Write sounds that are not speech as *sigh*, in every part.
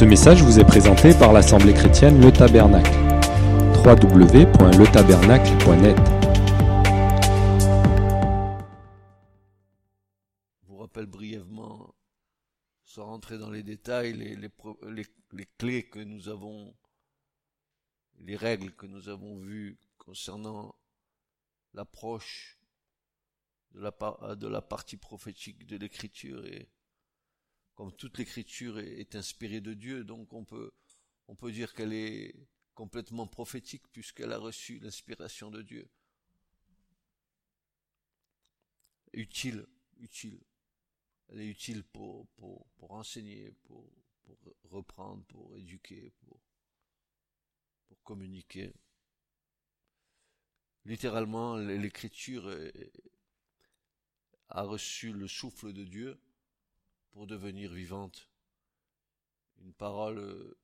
Ce message vous est présenté par l'Assemblée chrétienne Le Tabernacle. www.letabernacle.net Je vous rappelle brièvement, sans rentrer dans les détails, les, les, clés que nous avons, les règles que nous avons vues concernant l'approche de la, de la partie prophétique de l'écriture et comme toute l'écriture est, inspirée de Dieu, donc on peut, dire qu'elle est complètement prophétique puisqu'elle a reçu l'inspiration de Dieu. Utile, utile. Elle est utile pour, enseigner, pour, reprendre, pour éduquer, pour communiquer. Littéralement, l'écriture a reçu le souffle de Dieu pour devenir vivante. Une parole euh,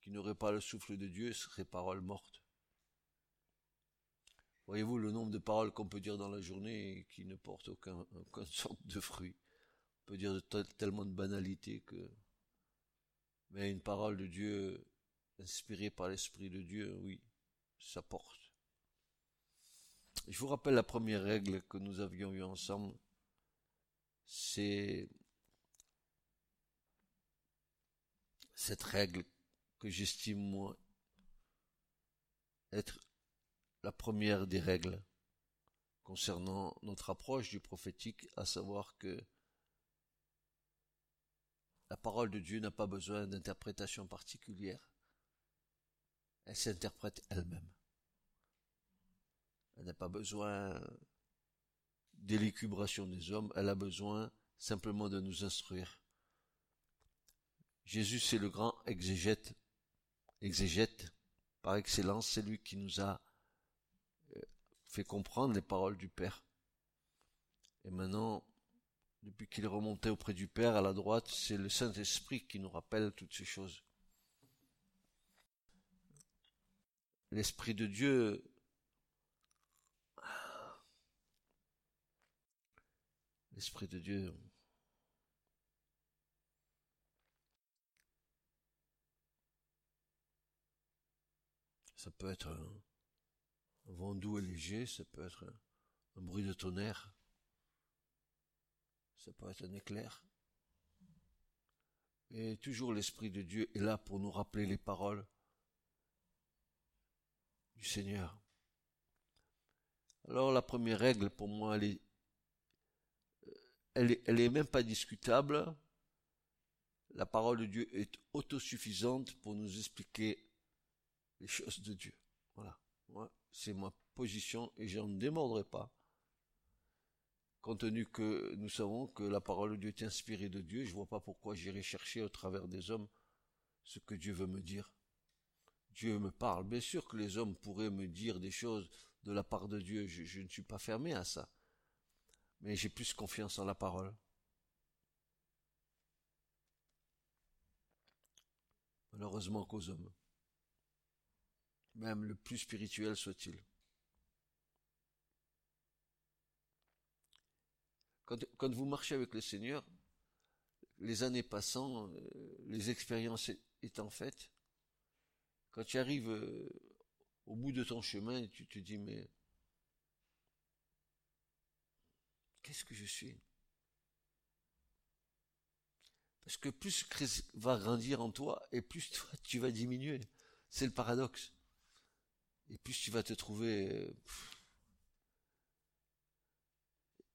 qui n'aurait pas le souffle de Dieu serait parole morte. Voyez-vous le nombre de paroles qu'on peut dire dans la journée qui ne portent aucun, aucune *laughs* sorte de fruit. On peut dire tellement de banalité que... Mais une parole de Dieu inspirée par l'Esprit de Dieu, oui, ça porte. Je vous rappelle la première règle que nous avions eue ensemble, c'est cette règle que j'estime moi être la première des règles concernant notre approche du prophétique, à savoir que la parole de Dieu n'a pas besoin d'interprétation particulière. Elle s'interprète elle-même. Elle n'a pas besoin d'élucubration des hommes, elle a besoin simplement de nous instruire. Jésus, c'est le grand exégète, exégète par excellence, c'est lui qui nous a euh, fait comprendre les paroles du Père. Et maintenant, depuis qu'il est remonté auprès du Père à la droite, c'est le Saint-Esprit qui nous rappelle toutes ces choses. L'Esprit de Dieu l'Esprit de Dieu Ça peut être un, vent doux et léger, ça peut être un, bruit de tonnerre, ça peut être un éclair. Et toujours l'Esprit de Dieu est là pour nous rappeler les paroles du Seigneur. Alors la première règle pour moi, elle est, elle est, elle est même pas discutable. La parole de Dieu est autosuffisante pour nous expliquer les choses de Dieu. Voilà. Moi, c'est ma position et je ne démordrai pas. Compte tenu que nous savons que la parole de Dieu est inspirée de Dieu, je ne vois pas pourquoi j'irai chercher au travers des hommes ce que Dieu veut me dire. Dieu me parle. Bien sûr que les hommes pourraient me dire des choses de la part de Dieu. Je ne suis pas fermé à ça. Mais j'ai plus confiance en la parole. Malheureusement qu'aux hommes même le plus spirituel soit-il. Quand, vous marchez avec le Seigneur, les années passant, euh, les expériences étant faites, quand tu arrives euh, au bout de ton chemin, tu te dis, mais qu'est-ce que je suis? Parce que plus Christ va grandir en toi, et plus toi, tu vas diminuer. C'est le paradoxe. Et plus tu vas te trouver... Euh,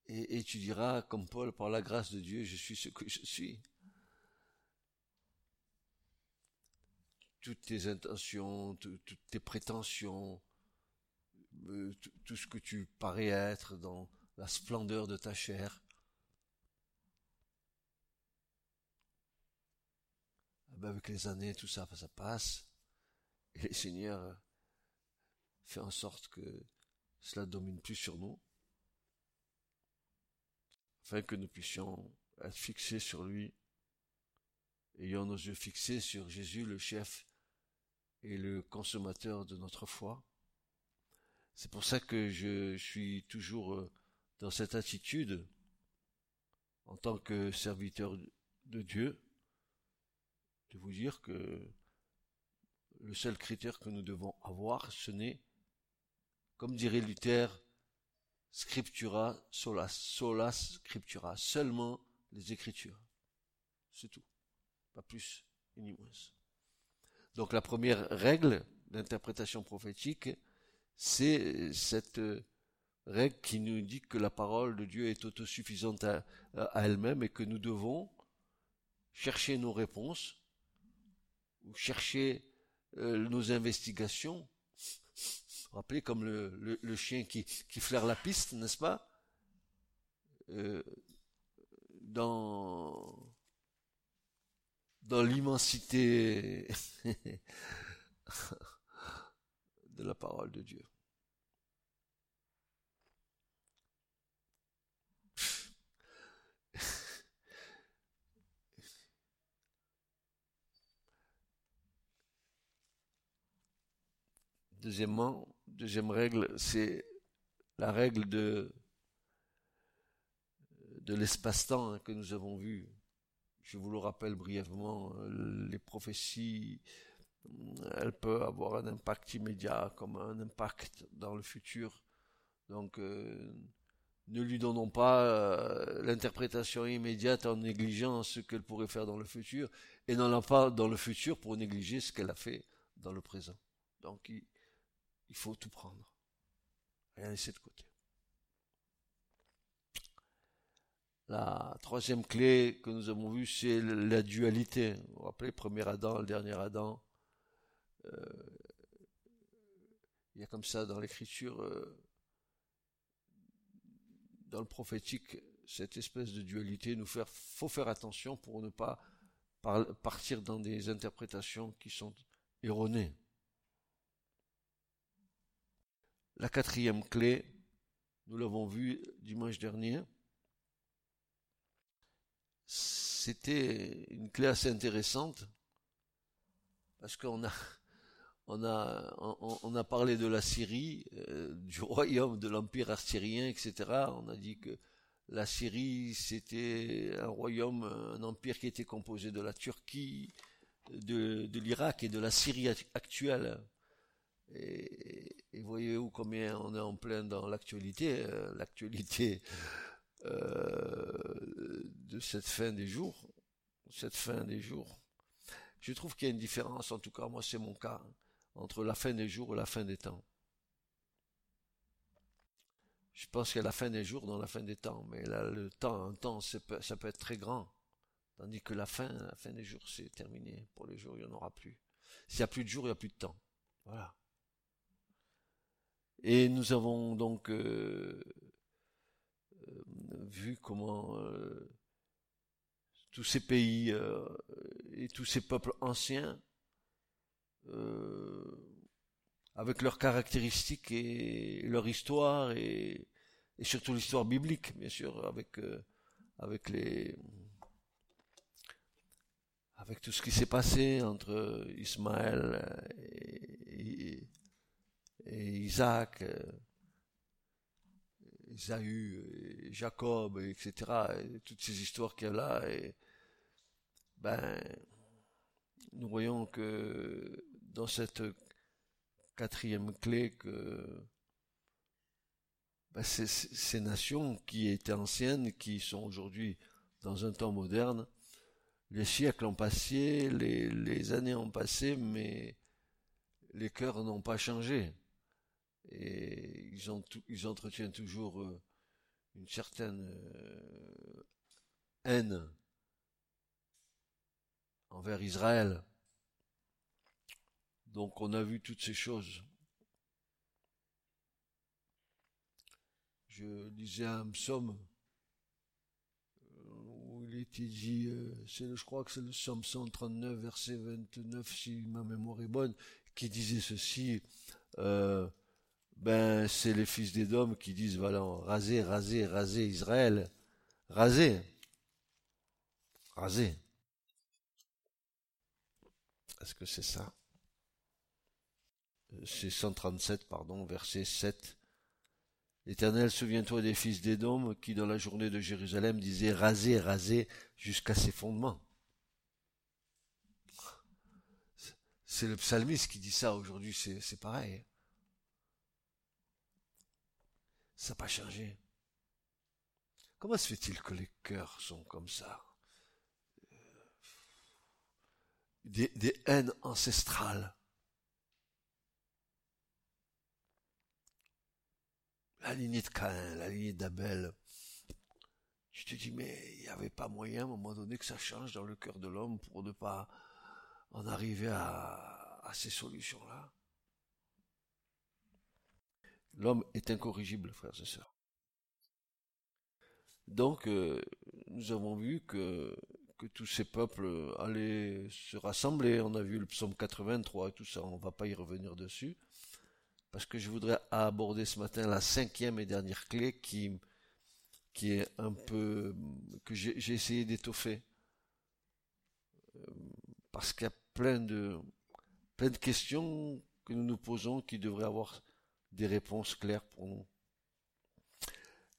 et, tu diras, comme Paul, par la grâce de Dieu, je suis ce que je suis. Toutes tes intentions, toutes tes prétentions, euh, tout ce que tu parais être dans la splendeur de ta chair, ah ben, avec les années, tout ça, ça passe. Et le Seigneur fait en sorte que cela domine plus sur nous, afin que nous puissions être fixés sur lui, ayant nos yeux fixés sur Jésus, le chef et le consommateur de notre foi. C'est pour ça que je suis toujours euh, dans cette attitude en tant que serviteur de Dieu, de vous dire que le seul critère que nous devons avoir, ce n'est, comme dirait Luther, scriptura solas, solas scriptura, seulement les Écritures. C'est tout. Pas plus ni moins. Donc la première règle d'interprétation prophétique, c'est cette règle qui nous dit que la parole de Dieu est autosuffisante à, elle-même et que nous devons chercher nos réponses ou chercher euh, nos investigations. Rappelez comme le, chien qui, qui, flaire la piste, n'est-ce pas? Euh, Dans dans l'immensité *laughs* de la parole de Dieu. Deuxièmement, deuxième règle, c'est la règle de, de l'espace-temps que nous avons vu. Je vous le rappelle brièvement, les prophéties, elles peuvent avoir un impact immédiat comme un impact dans le futur. Donc, euh, ne lui donnons pas euh, l'interprétation immédiate en négligeant ce qu'elle pourrait faire dans le futur, et n'en pas dans le futur pour négliger ce qu'elle a fait dans le présent. Donc, faut tout prendre. Rien laisser de côté. La troisième clé que nous avons vue, c'est la dualité. Vous vous rappelez, premier Adam, le dernier Adam. Euh, il y a comme ça dans l'écriture, euh, dans le prophétique, cette espèce de dualité. Nous faire, faut faire attention pour ne pas partir dans des interprétations qui sont erronées. La quatrième clé, nous l'avons vu dimanche dernier, c'était une clé assez intéressante parce qu'on a on a parlé de la Syrie, euh, du royaume de l'empire assyrien, etc. On a dit que la Syrie c'était un royaume, un empire qui était composé de la Turquie, de l'Irak et de la Syrie actuelle. Et, voyez-vous combien on est en plein dans l'actualité, euh, l'actualité euh, de cette fin des jours, cette fin des jours. Je trouve qu'il y a une différence, en tout cas moi c'est mon cas, entre la fin des jours et la fin des temps. Je pense qu'il y a la fin des jours dans la fin des temps, mais là, le temps, un temps, ça peut, ça peut être très grand. Tandis que la fin, la fin des jours, c'est terminé. Pour les jours, il n'y en aura plus. S'il n'y a plus de jours, il n'y a plus de temps. Voilà. Et nous avons donc euh, euh, vu comment euh, tous ces pays et tous ces peuples anciens, avec leurs caractéristiques et leur histoire et, surtout l'histoire biblique, bien sûr, avec avec les avec tout ce qui s'est passé entre Ismaël et Isaac, euh, Isaü, Jacob, etc. Et toutes ces histoires qu'il y a là, ben, nous voyons que dans cette quatrième clé que ben, ces, nations qui étaient anciennes, qui sont aujourd'hui dans un temps moderne, les siècles ont passé, les années ont passé, mais les cœurs n'ont pas changé et ils, entretiennent toujours euh, une certaine euh, haine envers Israël. Donc on a vu toutes ces choses. Je lisais un psaume euh, où il était dit, je crois que c'est le psaume 139, verset 29, si ma mémoire est bonne, qui disait ceci, ben c'est les fils d'Édom qui disent voilà, rasez, rasez, rasez Israël. Rasez. Rasez. Est-ce que c'est ça? C'est 137, pardon, verset 7. L'Éternel, souviens-toi des fils d'Édom qui, dans la journée de Jérusalem, disaient rasez, rasez jusqu'à ses fondements. C'est le psalmiste qui dit ça aujourd'hui, c'est pareil. Ça n'a pas changé. Comment se fait-il que les cœurs sont comme ça? Des, des haines ancestrales. La lignée de Cain, la lignée d'Abel. Tu te dis, mais il n'y avait pas moyen à un moment donné que ça change dans le cœur de l'homme pour ne pas en arriver à, à ces solutions-là. L'homme est incorrigible, frères et sœurs. Donc, euh, nous avons vu que que tous ces peuples allaient se rassembler. On a vu le psaume 83 et tout ça, on va pas y revenir dessus. Parce que je voudrais aborder ce matin la cinquième et dernière clé qui, qui est un peu, que j'ai essayé d'étoffer. Euh, parce qu'il y a plein de, plein de questions que nous nous posons qui devraient avoir des réponses claires pour nous.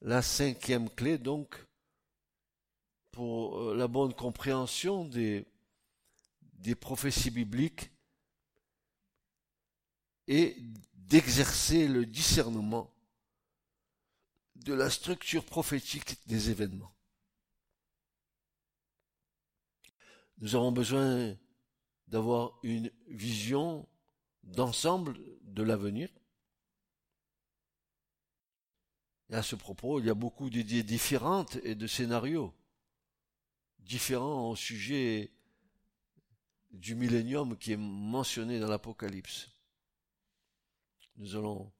La cinquième clé, donc, pour euh, la bonne compréhension des, prophéties bibliques et d'exercer le discernement de la structure prophétique des événements. Nous avons besoin d'avoir une vision d'ensemble de l'avenir. Et à ce propos, il y a beaucoup d'idées différentes et de scénarios différent au sujet du millénium qui est mentionné dans l'Apocalypse. Nous allons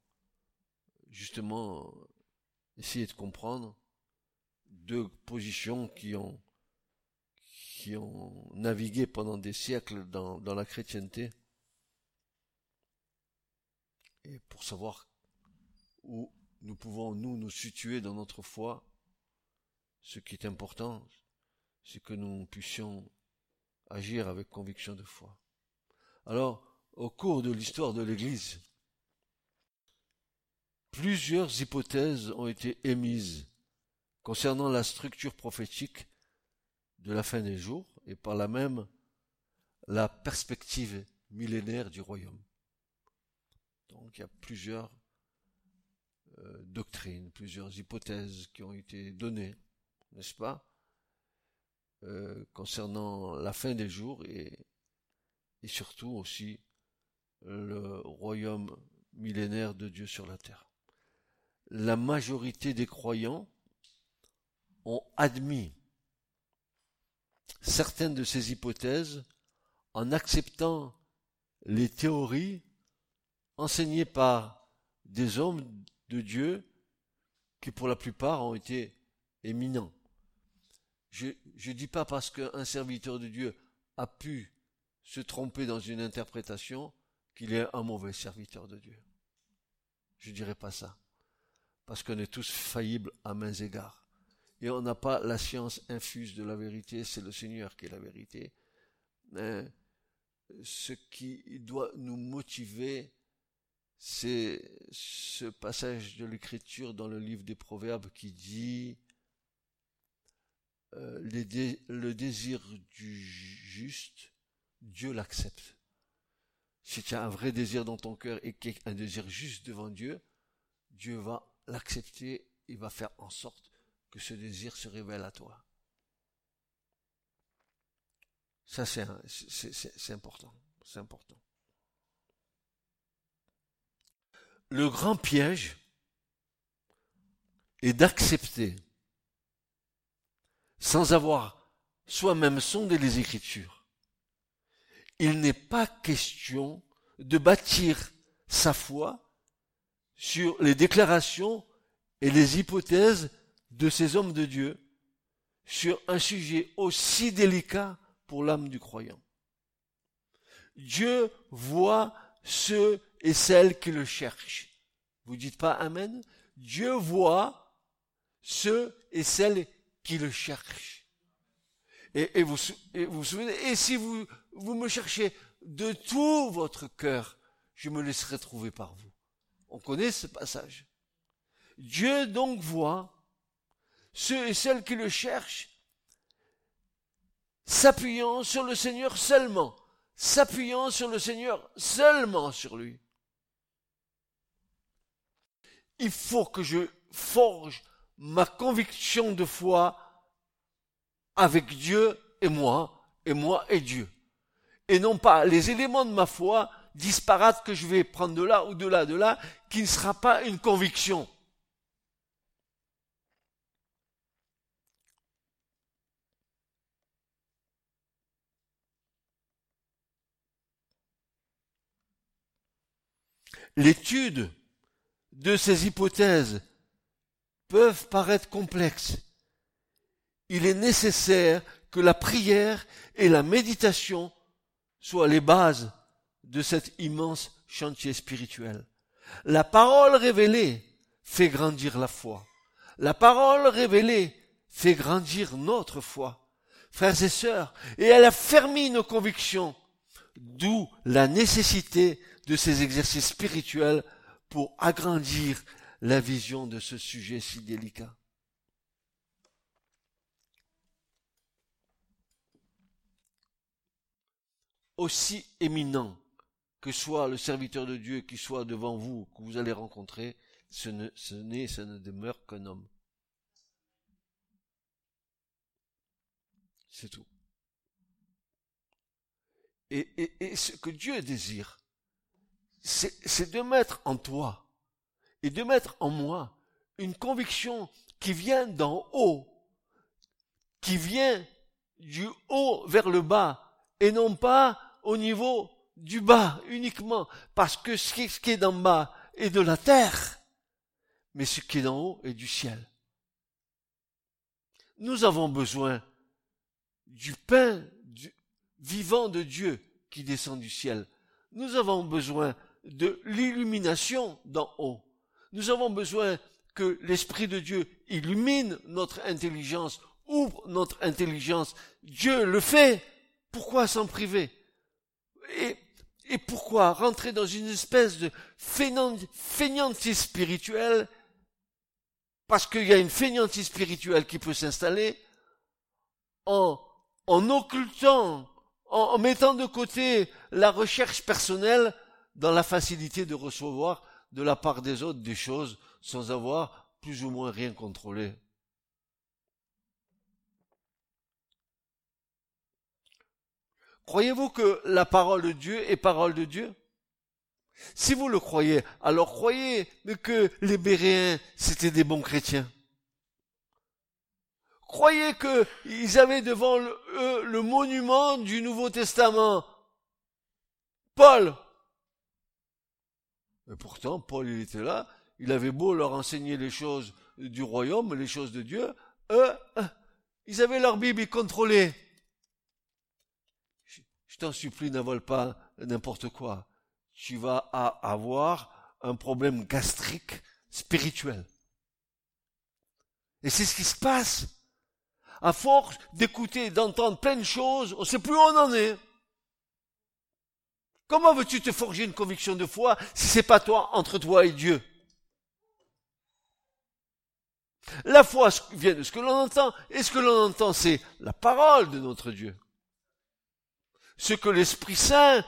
justement essayer de comprendre deux positions qui ont, qui ont navigué pendant des siècles dans, dans la chrétienté et pour savoir où nous pouvons nous nous situer dans notre foi, ce qui est important, c'est que nous puissions agir avec conviction de foi. Alors, au cours de l'histoire de l'Église, plusieurs hypothèses ont été émises concernant la structure prophétique de la fin des jours et par là même la perspective millénaire du royaume. Donc il y a plusieurs euh, doctrines, plusieurs hypothèses qui ont été données, n'est-ce pas euh, concernant la fin des jours et, et surtout aussi le royaume millénaire de Dieu sur la terre. La majorité des croyants ont admis certaines de ces hypothèses en acceptant les théories enseignées par des hommes de Dieu qui pour la plupart ont été éminents. Je ne dis pas parce qu'un serviteur de Dieu a pu se tromper dans une interprétation qu'il est un mauvais serviteur de Dieu. Je dirais pas ça. Parce qu'on est tous faillibles à mains égards. Et on n'a pas la science infuse de la vérité, c'est le Seigneur qui est la vérité. Mais ce qui doit nous motiver, c'est ce passage de l'écriture dans le livre des Proverbes qui dit euh, le désir du juste, Dieu l'accepte. Si tu as un vrai désir dans ton cœur et un désir juste devant Dieu, Dieu va l'accepter, il va faire en sorte que ce désir se révèle à toi. Ça, c'est important. C'est important. Le grand piège est d'accepter sans avoir soi-même sondé les Écritures. Il n'est pas question de bâtir sa foi sur les déclarations et les hypothèses de ces hommes de Dieu sur un sujet aussi délicat pour l'âme du croyant. Dieu voit ceux et celles qui le cherchent. Vous dites pas Amen? Dieu voit ceux et celles qui le cherche. Et, vous, vous souvenez, et si vous, vous me cherchez de tout votre cœur, je me laisserai trouver par vous. On connaît ce passage. Dieu donc voit ceux et celles qui le cherchent, s'appuyant sur le Seigneur seulement, s'appuyant sur le Seigneur, seulement sur lui. Il faut que je forge ma conviction de foi avec Dieu et moi, et moi et Dieu. Et non pas les éléments de ma foi disparates que je vais prendre de là ou de là, de là, qui ne sera pas une conviction. L'étude de ces hypothèses peuvent paraître complexes. Il est nécessaire que la prière et la méditation soient les bases de cet immense chantier spirituel. La parole révélée fait grandir la foi. La parole révélée fait grandir notre foi. Frères et sœurs, et elle a fermi nos convictions, d'où la nécessité de ces exercices spirituels pour agrandir la vision de ce sujet si délicat. Aussi éminent que soit le serviteur de Dieu qui soit devant vous, que vous allez rencontrer, ce n'est, ce, ne demeure qu'un homme. C'est tout. Et, et, ce que Dieu désire, c'est de mettre en toi et de mettre en moi une conviction qui vient d'en haut, qui vient du haut vers le bas, et non pas au niveau du bas uniquement, parce que ce qui est d'en bas est de la terre, mais ce qui est d'en haut est du ciel. Nous avons besoin du pain vivant de Dieu qui descend du ciel. Nous avons besoin de l'illumination d'en haut. Nous avons besoin que l'Esprit de Dieu illumine notre intelligence, ouvre notre intelligence. Dieu le fait. Pourquoi s'en priver? Et, pourquoi rentrer dans une espèce de fainéantise spirituelle? Parce qu'il y a une fainéantise spirituelle qui peut s'installer en, en occultant, en mettant de côté la recherche personnelle dans la facilité de recevoir de la part des autres des choses sans avoir plus ou moins rien contrôlé. Croyez-vous que la parole de Dieu est parole de Dieu? Si vous le croyez, alors croyez que les Béréens, c'était des bons chrétiens. Croyez qu'ils avaient devant eux le monument du Nouveau Testament. Paul, et pourtant, Paul, il était là, il avait beau leur enseigner les choses du royaume, les choses de Dieu, eux, ils avaient leur Bible contrôlée. Je, je t'en supplie, n'avale pas n'importe quoi. Tu vas avoir un problème gastrique spirituel. Et c'est ce qui se passe. À force d'écouter, d'entendre plein de choses, on ne sait plus où on en est. Comment veux-tu te forger une conviction de foi si c'est pas toi, entre toi et Dieu? La foi vient de ce que l'on entend, et ce que l'on entend, c'est la parole de notre Dieu. Ce que l'Esprit Saint,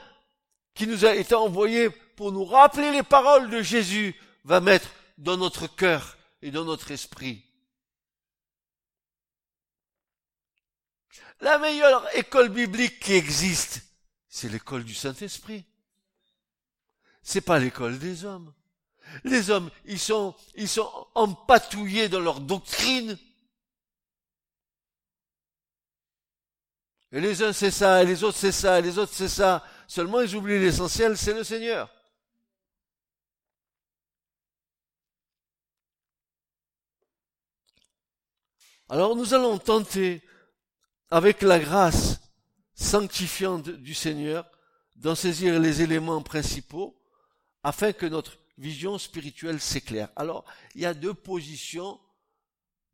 qui nous a été envoyé pour nous rappeler les paroles de Jésus, va mettre dans notre cœur et dans notre esprit. La meilleure école biblique qui existe, c'est l'école du Saint-Esprit. C'est pas l'école des hommes. Les hommes, ils sont, ils sont empatouillés dans leur doctrine. Et les uns c'est ça, et les autres c'est ça, et les autres c'est ça. Seulement ils oublient l'essentiel, c'est le Seigneur. Alors nous allons tenter, avec la grâce sanctifiante du Seigneur, d'en saisir les éléments principaux afin que notre vision spirituelle s'éclaire. Alors, il y a deux positions,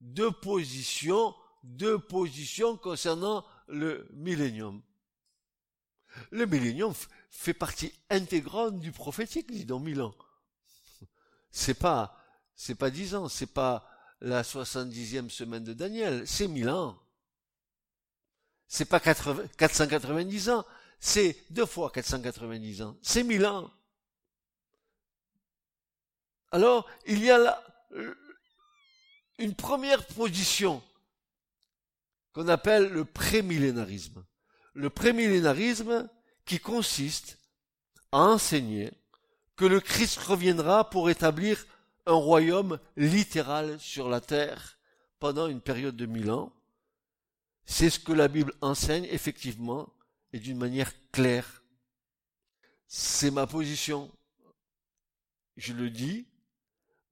deux positions, deux positions concernant le millénium. Le millénium fait partie intégrante du prophétique, dit dans mille ans. C'est pas, c'est pas dix ans, c'est pas la soixante-dixième semaine de Daniel, c'est mille ans. C'est pas 490 ans, c'est deux fois 490 ans, c'est 1000 ans. Alors, il y a là une première position qu'on appelle le prémillénarisme. Le prémillénarisme qui consiste à enseigner que le Christ reviendra pour établir un royaume littéral sur la terre pendant une période de mille ans. C'est ce que la Bible enseigne effectivement et d'une manière claire. C'est ma position. Je le dis.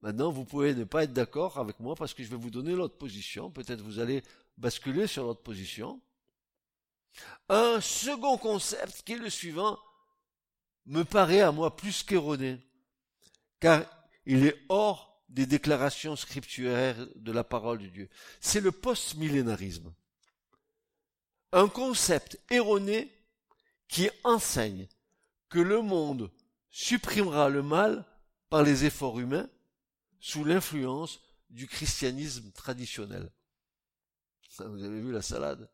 Maintenant, vous pouvez ne pas être d'accord avec moi parce que je vais vous donner l'autre position. Peut-être vous allez basculer sur l'autre position. Un second concept qui est le suivant me paraît à moi plus qu'erroné, car il est hors des déclarations scripturaires de la parole de Dieu. C'est le post-millénarisme. Un concept erroné qui enseigne que le monde supprimera le mal par les efforts humains sous l'influence du christianisme traditionnel. Vous avez vu la salade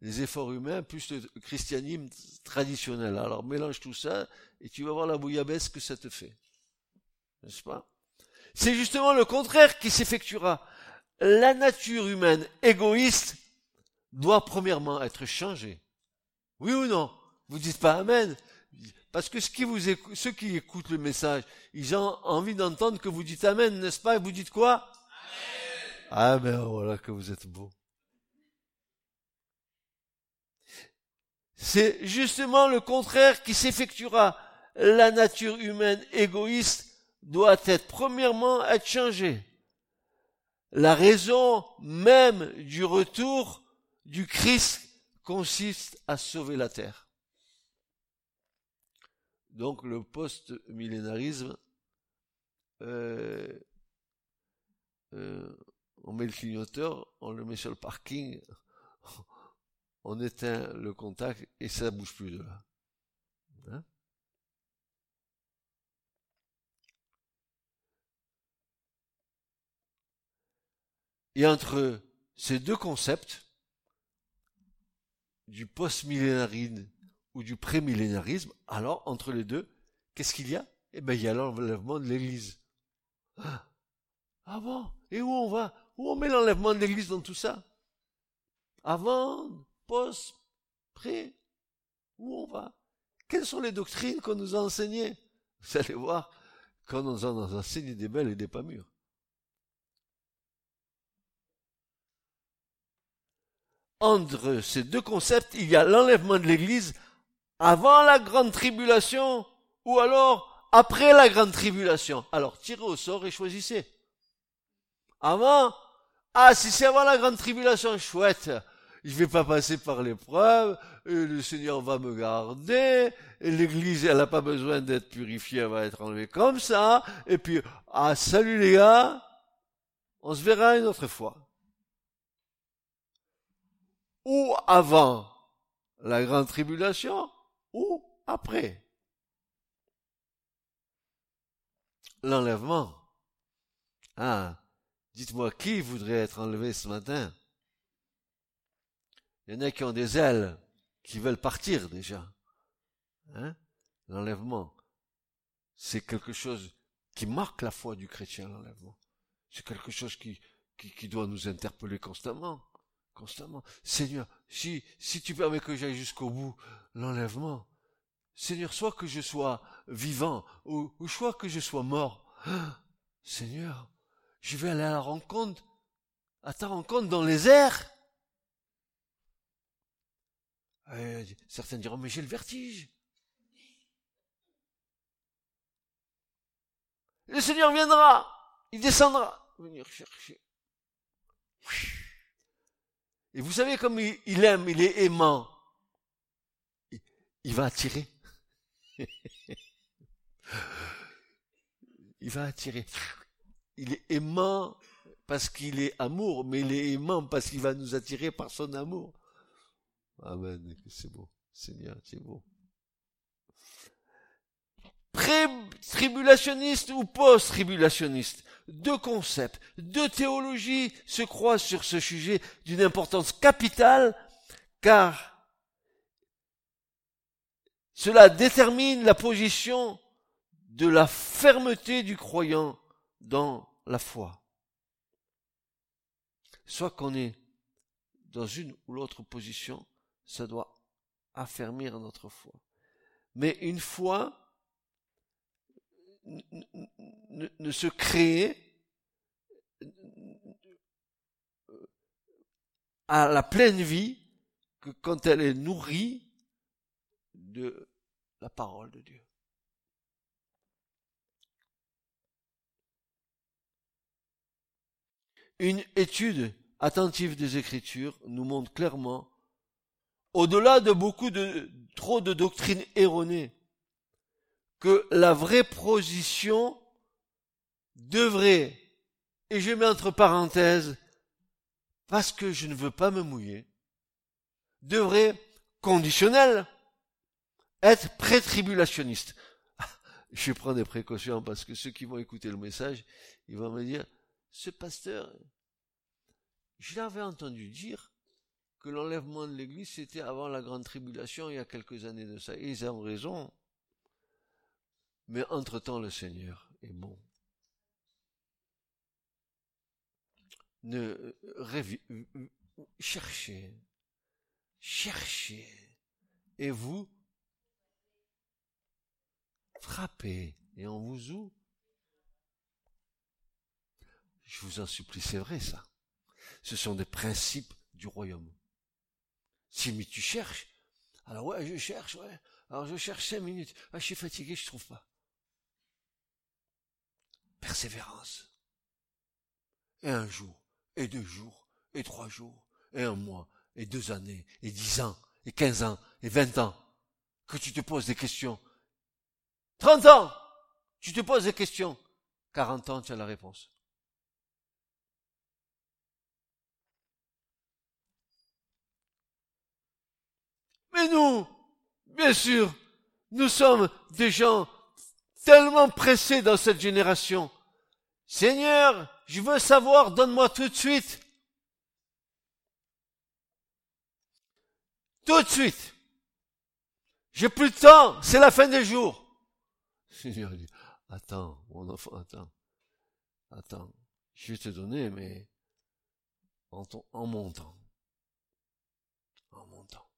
Les efforts humains plus le christianisme traditionnel. Alors mélange tout ça et tu vas voir la bouillabaisse que ça te fait. N'est-ce pas? C'est justement le contraire qui s'effectuera. La nature humaine égoïste doit premièrement être changée. Oui ou non? Vous dites pas Amen. Parce que ceux qui, vous ceux qui écoutent le message, ils ont envie d'entendre que vous dites Amen, n'est-ce pas? Et vous dites quoi? Ah ben voilà que vous êtes beau. C'est justement le contraire qui s'effectuera. La nature humaine égoïste doit être premièrement être changée. La raison même du retour du Christ consiste à sauver la terre. Donc le post-millénarisme euh, euh, on met le clignoteur, on le met sur le parking, *laughs* on éteint le contact et ça bouge plus de là. Hein? Et entre ces deux concepts, du post-millénarisme ou du pré-millénarisme, alors entre les deux, qu'est-ce qu'il y a? Eh bien, il y a l'enlèvement de l'Église. Ah bon? Et où on va? Où on met l'enlèvement de l'Église dans tout ça? Avant, post, pré Où on va? Quelles sont les doctrines qu'on nous a enseignées? Vous allez voir qu'on nous en a enseigné des belles et des pas mûres. Entre ces deux concepts, il y a l'enlèvement de l'Église avant la grande tribulation ou alors après la grande tribulation. Alors tirez au sort et choisissez. Avant, ah, si c'est avant la grande tribulation, chouette. Je vais pas passer par l'épreuve, le Seigneur va me garder, l'église, elle n'a pas besoin d'être purifiée, elle va être enlevée comme ça, et puis, ah, salut les gars, on se verra une autre fois. Ou avant la grande tribulation, ou après. L'enlèvement. Ah, Dites-moi, qui voudrait être enlevé ce matin? Il y en a qui ont des ailes, qui veulent partir déjà. Hein? L'enlèvement, c'est quelque chose qui marque la foi du chrétien, l'enlèvement. C'est quelque chose qui, qui, qui, doit nous interpeller constamment. Constamment. Seigneur, si, si tu permets que j'aille jusqu'au bout, l'enlèvement, Seigneur, soit que je sois vivant, ou, ou soit que je sois mort. *gasps* Seigneur, je vais aller à la rencontre, à ta rencontre dans les airs. certains diront, mais j'ai le vertige. Le Seigneur viendra, il descendra, venir chercher. Et vous savez comme il aime, il est aimant. Il va attirer. *laughs* il va attirer il est aimant parce qu'il est amour, mais il est aimant parce qu'il va nous attirer par son amour. Amen, c'est beau. Seigneur, c'est beau. Pré-tribulationniste ou post-tribulationniste, deux concepts, deux théologies se croisent sur ce sujet d'une importance capitale, car Cela détermine la position de la fermeté du croyant dans la foi. Soit qu'on est dans une ou l'autre position, ça doit affermir notre foi. Mais une foi ne, se crée à la pleine vie que quand elle est nourrie de la parole de Dieu. Une étude attentive des Écritures nous montre clairement, au-delà de beaucoup de trop de doctrines erronées, que la vraie position devrait, et je mets entre parenthèses, parce que je ne veux pas me mouiller, devrait, conditionnel, être pré-tribulationniste. *laughs* Je prends des précautions parce que ceux qui vont écouter le message, ils vont me dire, ce pasteur, je l'avais entendu dire que l'enlèvement de l'Église, c'était avant la grande tribulation, il y a quelques années de ça. Et ils ont raison. Mais entre-temps, le Seigneur est bon. Ne cherchez, cherchez, et vous frappez, et on vous ouvre. Je vous en supplie, c'est vrai ça. Ce sont des principes du royaume. Si mais tu cherches, alors ouais, je cherche, ouais. Alors je cherche cinq minutes. Ah, je suis fatigué, je trouve pas. Persévérance. Et un jour, et deux jours, et trois jours, et un mois, et deux années, et dix ans, et quinze ans, et vingt ans, que tu te poses des questions. Trente ans, tu te poses des questions. Quarante ans, tu as la réponse. Mais nous, bien sûr, nous sommes des gens tellement pressés dans cette génération. Seigneur, je veux savoir, donne-moi tout de suite. Tout de suite. J'ai plus de temps, c'est la fin des jours. *laughs* Seigneur dit, attends, mon enfant, attends. Attends, je vais te donner, mais en, ton, en mon temps. En mon temps.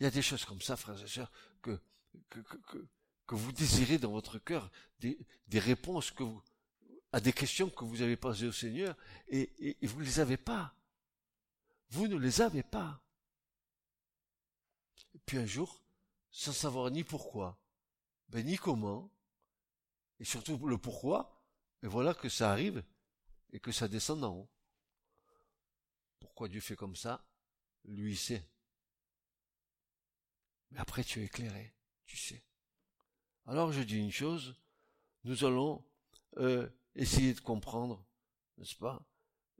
Il y a des choses comme ça, frères et sœurs, que, que, que, que vous désirez dans votre cœur, des, des réponses que vous, à des questions que vous avez posées au Seigneur, et, vous ne les avez pas. Vous ne les avez pas. Et puis un jour, sans savoir ni pourquoi, ben ni comment, et surtout le pourquoi, et voilà que ça arrive et que ça descend en haut. Pourquoi Dieu fait comme ça? Lui sait. Mais après tu es éclairé, tu sais. Alors je dis une chose, nous allons euh, essayer de comprendre, n'est-ce pas,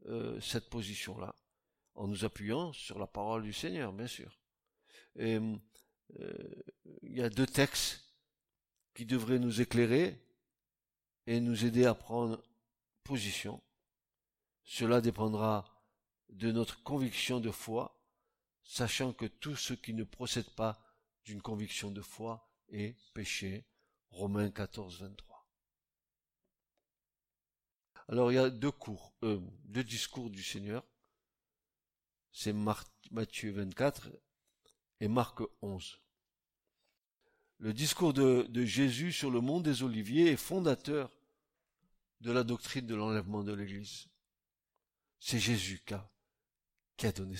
euh, cette position-là, en nous appuyant sur la parole du Seigneur, bien sûr. Euh, il y a deux textes qui devraient nous éclairer et nous aider à prendre position. Cela dépendra de notre conviction de foi, sachant que tout ce qui ne procède pas d'une conviction de foi est péché. Romains 14, 23. Alors il y a deux cours, euh, deux discours du Seigneur. C'est Matthieu 24 et Marc 11. Le discours de, Jésus sur le mont des Oliviers est fondateur de la doctrine de l'enlèvement de l'Église. C'est Jésus qui a donné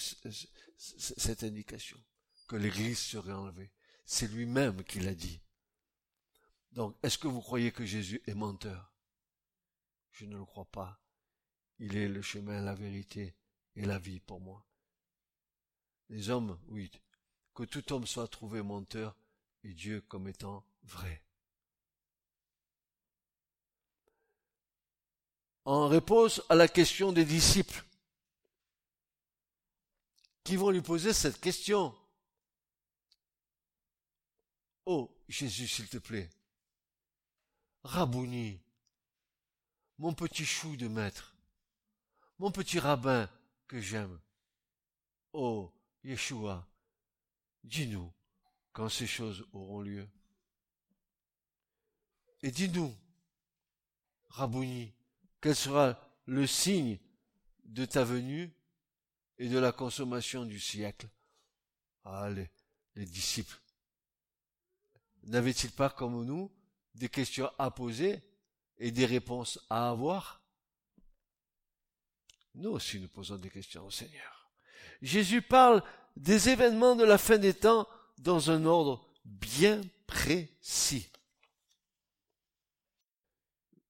cette indication, que l'Église serait enlevée. C'est lui-même qui l'a dit. Donc, est-ce que vous croyez que Jésus est menteur? Je ne le crois pas. Il est le chemin, la vérité et la vie pour moi. Les hommes, oui, que tout homme soit trouvé menteur, et Dieu comme étant vrai. En réponse à la question des disciples, qui vont lui poser cette question. Oh, Jésus, s'il te plaît, Rabouni, mon petit chou de maître, mon petit rabbin que j'aime. Oh, Yeshua, dis-nous, quand ces choses auront lieu. Et dis-nous, Rabouni, quel sera le signe de ta venue et de la consommation du siècle? Ah, les, les disciples, n'avaient-ils pas comme nous des questions à poser et des réponses à avoir Nous aussi nous posons des questions au Seigneur. Jésus parle des événements de la fin des temps dans un ordre bien précis.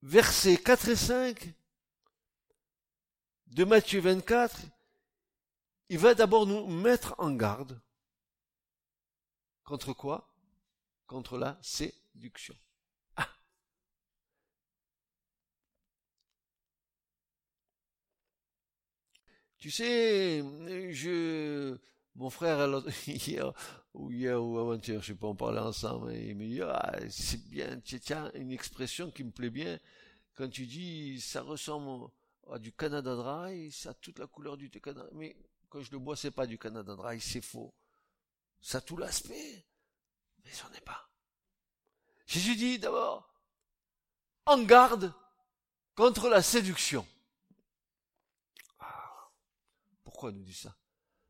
Versets 4 et 5 de Matthieu 24, il va d'abord nous mettre en garde. Contre quoi? Contre la séduction. Ah. Tu sais, je, mon frère, hier, *laughs* ou hier ou avant-hier, je sais pas, on parlait ensemble, et il me dit, ah, c'est bien, tiens, une expression qui me plaît bien, quand tu dis, ça ressemble à du Canada Dry, ça a toute la couleur du Canada, mais quand je le bois, c'est pas du Canada Dry, c'est faux. Ça a tout l'aspect, mais ce n'est pas. Jésus dit d'abord, en garde contre la séduction. Ah, pourquoi nous dit ça?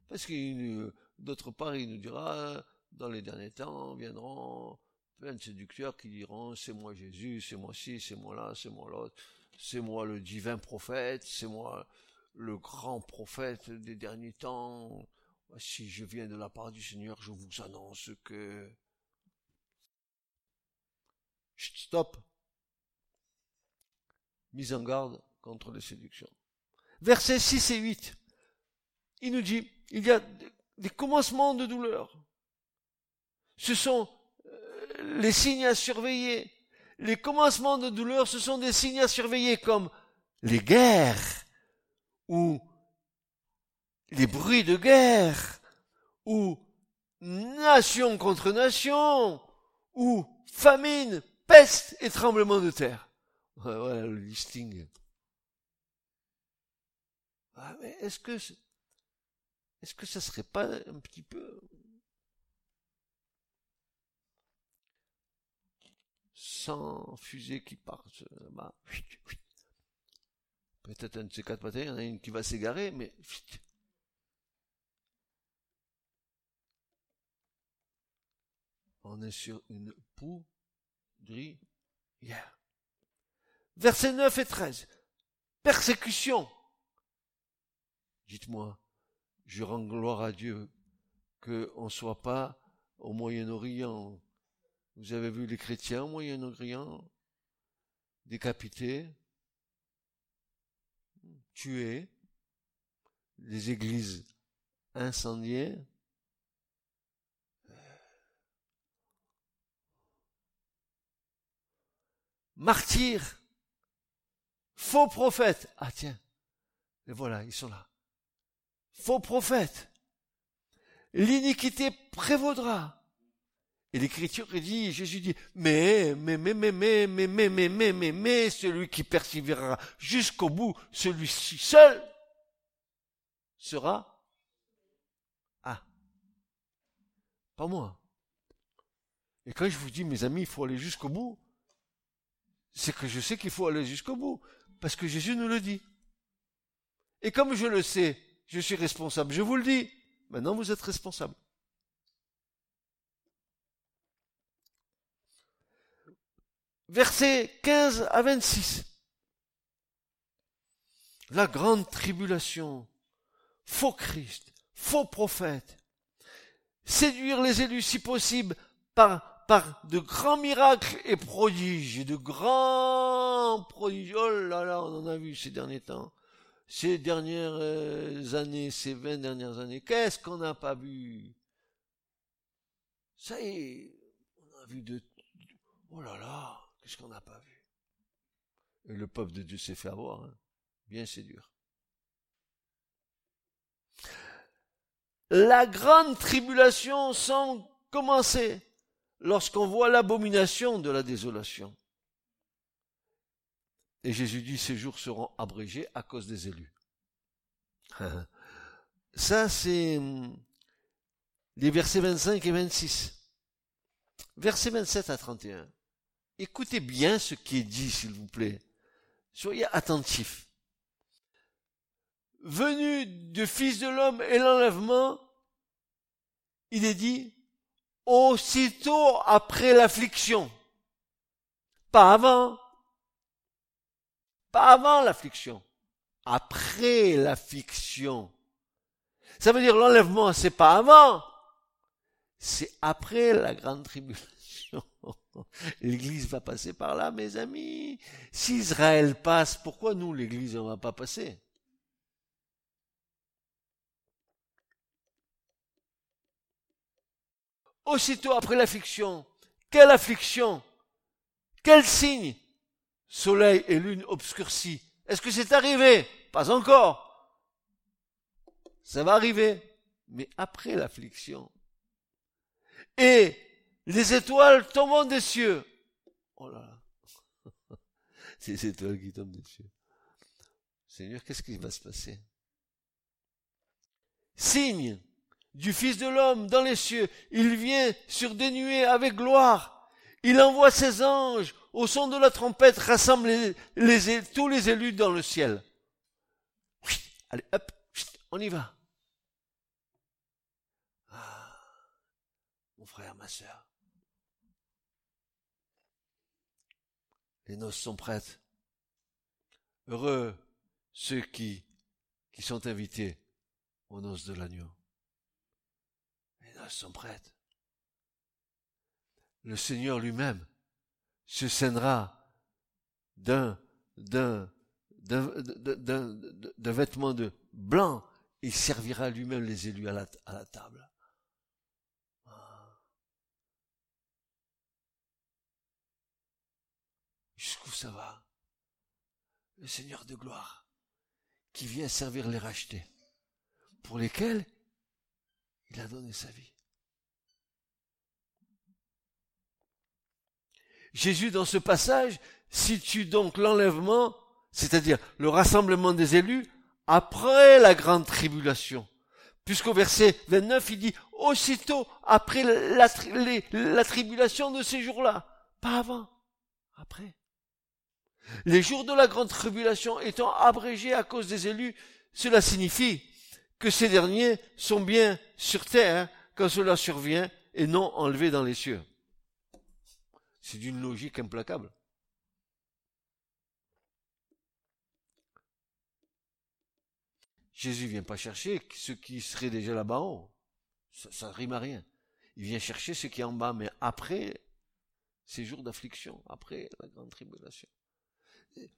Parce que d'autre part, il nous dira, dans les derniers temps, viendront plein de séducteurs qui diront, c'est moi Jésus, c'est moi ci, c'est moi là, c'est moi l'autre, c'est moi le divin prophète, c'est moi le grand prophète des derniers temps. Si je viens de la part du Seigneur, je vous annonce que... Stop. Mise en garde contre les séductions. Versets 6 et 8. Il nous dit, il y a des commencements de douleur. Ce sont euh, les signes à surveiller. Les commencements de douleur, ce sont des signes à surveiller comme les guerres, ou les bruits de guerre, ou nation contre nation, ou famine, peste et tremblement de terre. Voilà le listing. Est-ce que, est-ce que ça serait pas un petit peu sans fusée qui partent là-bas? Peut-être un de ces quatre matins, il y en a une qui va s'égarer, mais on est sur une poudrière. Versets 9 et 13. Persécution. Dites-moi, je rends gloire à Dieu qu'on ne soit pas au Moyen-Orient. Vous avez vu les chrétiens au Moyen-Orient? Décapités, tués, les églises incendiées. Martyrs, faux prophètes. Ah tiens, et voilà, ils sont là. Faux prophètes. L'iniquité prévaudra. Et l'écriture dit, Jésus dit, mais, mais, mais, mais, mais, mais, mais, mais, mais, mais, mais, celui qui persévérera jusqu'au bout, celui-ci seul sera, ah, pas moi. Et quand je vous dis, mes amis, il faut aller jusqu'au bout, c'est que je sais qu'il faut aller jusqu'au bout, parce que Jésus nous le dit. Et comme je le sais, je suis responsable, je vous le dis, maintenant vous êtes responsable. versets 15 à 26. La grande tribulation, faux Christ, faux prophète, séduire les élus si possible par, par de grands miracles et prodiges, de grands prodiges. Oh là là, on en a vu ces derniers temps, ces dernières euh, années, ces vingt dernières années. Qu'est-ce qu'on n'a pas vu? Ça y est, on a vu de... Oh là là Qu'est-ce qu'on n'a pas vu? Et le peuple de Dieu s'est fait avoir. Hein. Bien c'est dur. La grande tribulation semble commencer lorsqu'on voit l'abomination de la désolation. Et Jésus dit, ces jours seront abrégés à cause des élus. *laughs* Ça, c'est hum, les versets 25 et 26. versets 27 à 31. Écoutez bien ce qui est dit, s'il vous plaît. Soyez attentifs. Venu du Fils de l'homme et l'enlèvement, il est dit, aussitôt après l'affliction. Pas avant. Pas avant l'affliction. Après l'affliction. Ça veut dire l'enlèvement, c'est pas avant. C'est après la grande tribulation. *laughs* L'église va passer par là, mes amis. Si Israël passe, pourquoi nous, l'église, on va pas passer? Aussitôt après l'affliction, quelle affliction? Quel signe? Soleil et lune obscurcis. Est-ce que c'est arrivé? Pas encore. Ça va arriver. Mais après l'affliction. Et les étoiles tombant des cieux. Oh là là. C'est *laughs* les étoiles qui tombent des cieux. Seigneur, qu'est-ce qui va se passer? Signe du Fils de l'homme dans les cieux. Il vient sur des nuées avec gloire. Il envoie ses anges au son de la trompette, rassemble tous les élus dans le ciel. Allez, hop, on y va. Ah, mon frère, ma soeur. Les noces sont prêtes. Heureux ceux qui sont invités aux noces de l'agneau. Les noces sont prêtes. Le Seigneur lui-même se scènera d'un, d'un, d'un, vêtement de blanc et servira lui-même les élus à la, à la table. Jusqu'où ça va? Le Seigneur de gloire qui vient servir les rachetés, pour lesquels il a donné sa vie. Jésus, dans ce passage, situe donc l'enlèvement, c'est-à-dire le rassemblement des élus, après la grande tribulation. Puisqu'au verset 29, il dit, aussitôt après la, la tribulation de ces jours-là. Pas avant, après. Les jours de la grande tribulation étant abrégés à cause des élus, cela signifie que ces derniers sont bien sur terre quand cela survient et non enlevés dans les cieux. C'est d'une logique implacable. Jésus vient pas chercher ceux qui seraient déjà là-bas haut. Ça, ça rime à rien. Il vient chercher ceux qui sont en bas, mais après ces jours d'affliction, après la grande tribulation.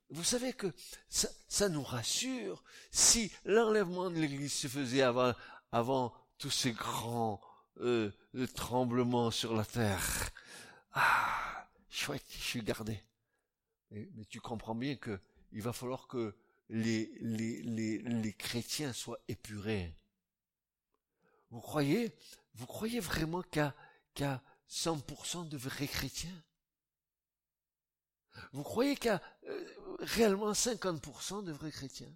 Vous savez que ça, nous rassure si l'enlèvement de l'Église se faisait avant, avant tous ces grands euh, tremblements sur la terre. Ah, chouette, je suis gardé. Mais, tu comprends bien que il va falloir que les, les, les, les chrétiens soient épurés. Vous croyez, vous croyez vraiment qu'il y a, 100% de vrais chrétiens? Vous croyez qu'il y a euh, réellement 50% de vrais chrétiens?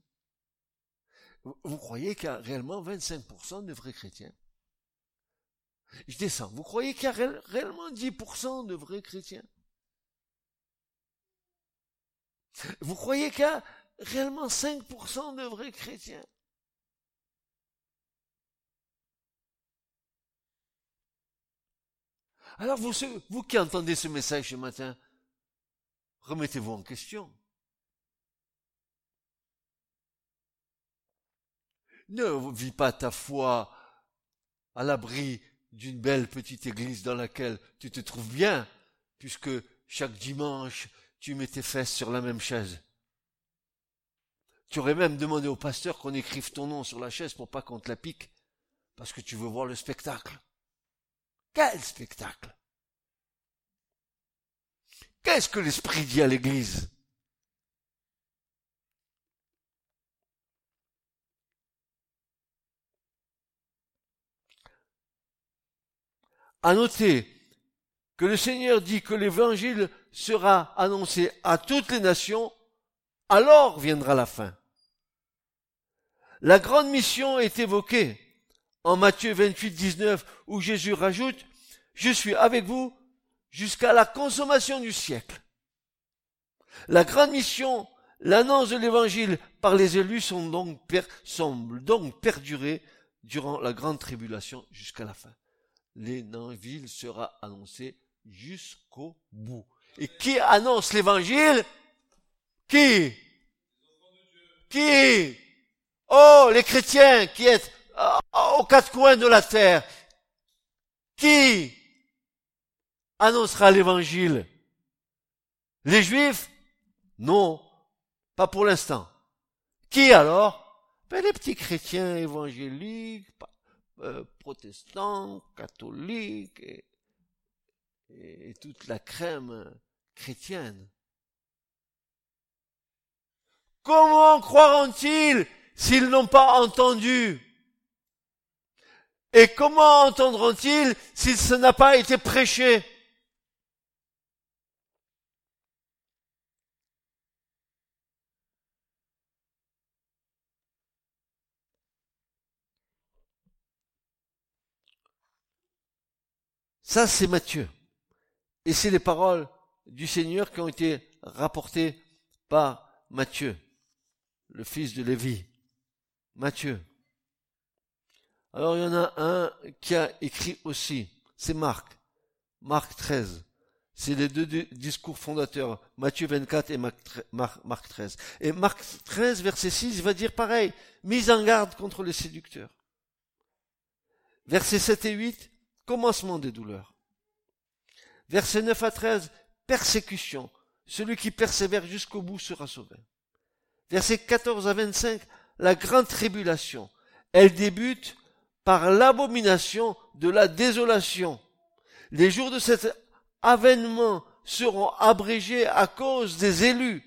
Vous croyez qu'il y a réellement 25% de vrais chrétiens? Je descends. Vous croyez qu'il y a réellement 10% de vrais chrétiens? Vous croyez qu'il y a réellement 5% de vrais chrétiens? Alors vous, vous qui entendez ce message ce matin, remettez-vous en question. Ne vis pas ta foi à l'abri d'une belle petite église dans laquelle tu te trouves bien, puisque chaque dimanche tu mets tes fesses sur la même chaise. Tu aurais même demandé au pasteur qu'on écrive ton nom sur la chaise pour pas qu'on te la pique, parce que tu veux voir le spectacle. Quel spectacle? Qu'est-ce que l'Esprit dit à l'Église? À noter que le Seigneur dit que l'Évangile sera annoncé à toutes les nations, alors viendra la fin. La grande mission est évoquée en Matthieu 28, 19, où Jésus rajoute, je suis avec vous jusqu'à la consommation du siècle. La grande mission, l'annonce de l'évangile par les élus sont donc donc perdurer durant la grande tribulation jusqu'à la fin. L'évangile sera annoncé jusqu'au bout. Et qui annonce l'évangile? Qui? Qui? Oh, les chrétiens qui êtes euh, aux quatre coins de la terre. Qui annoncera l'évangile? Les juifs? Non, pas pour l'instant. Qui alors? Ben, Les petits chrétiens évangéliques, euh, protestants, catholiques et toute la crème chrétienne. Comment croiront-ils s'ils n'ont pas entendu? Et comment entendront-ils si ce n'a pas été prêché? Ça, c'est Matthieu. Et c'est les paroles du Seigneur qui ont été rapportées par Matthieu, le fils de Lévi. Matthieu. Alors il y en a un qui a écrit aussi, c'est Marc. Marc 13. C'est les deux discours fondateurs, Matthieu 24 et Marc 13. Et Marc 13, verset 6, il va dire pareil, mise en garde contre les séducteurs. Verset 7 et 8, commencement des douleurs. Verset 9 à 13, persécution. Celui qui persévère jusqu'au bout sera sauvé. Verset 14 à 25, la grande tribulation. Elle débute par l'abomination de la désolation. Les jours de cet avènement seront abrégés à cause des élus.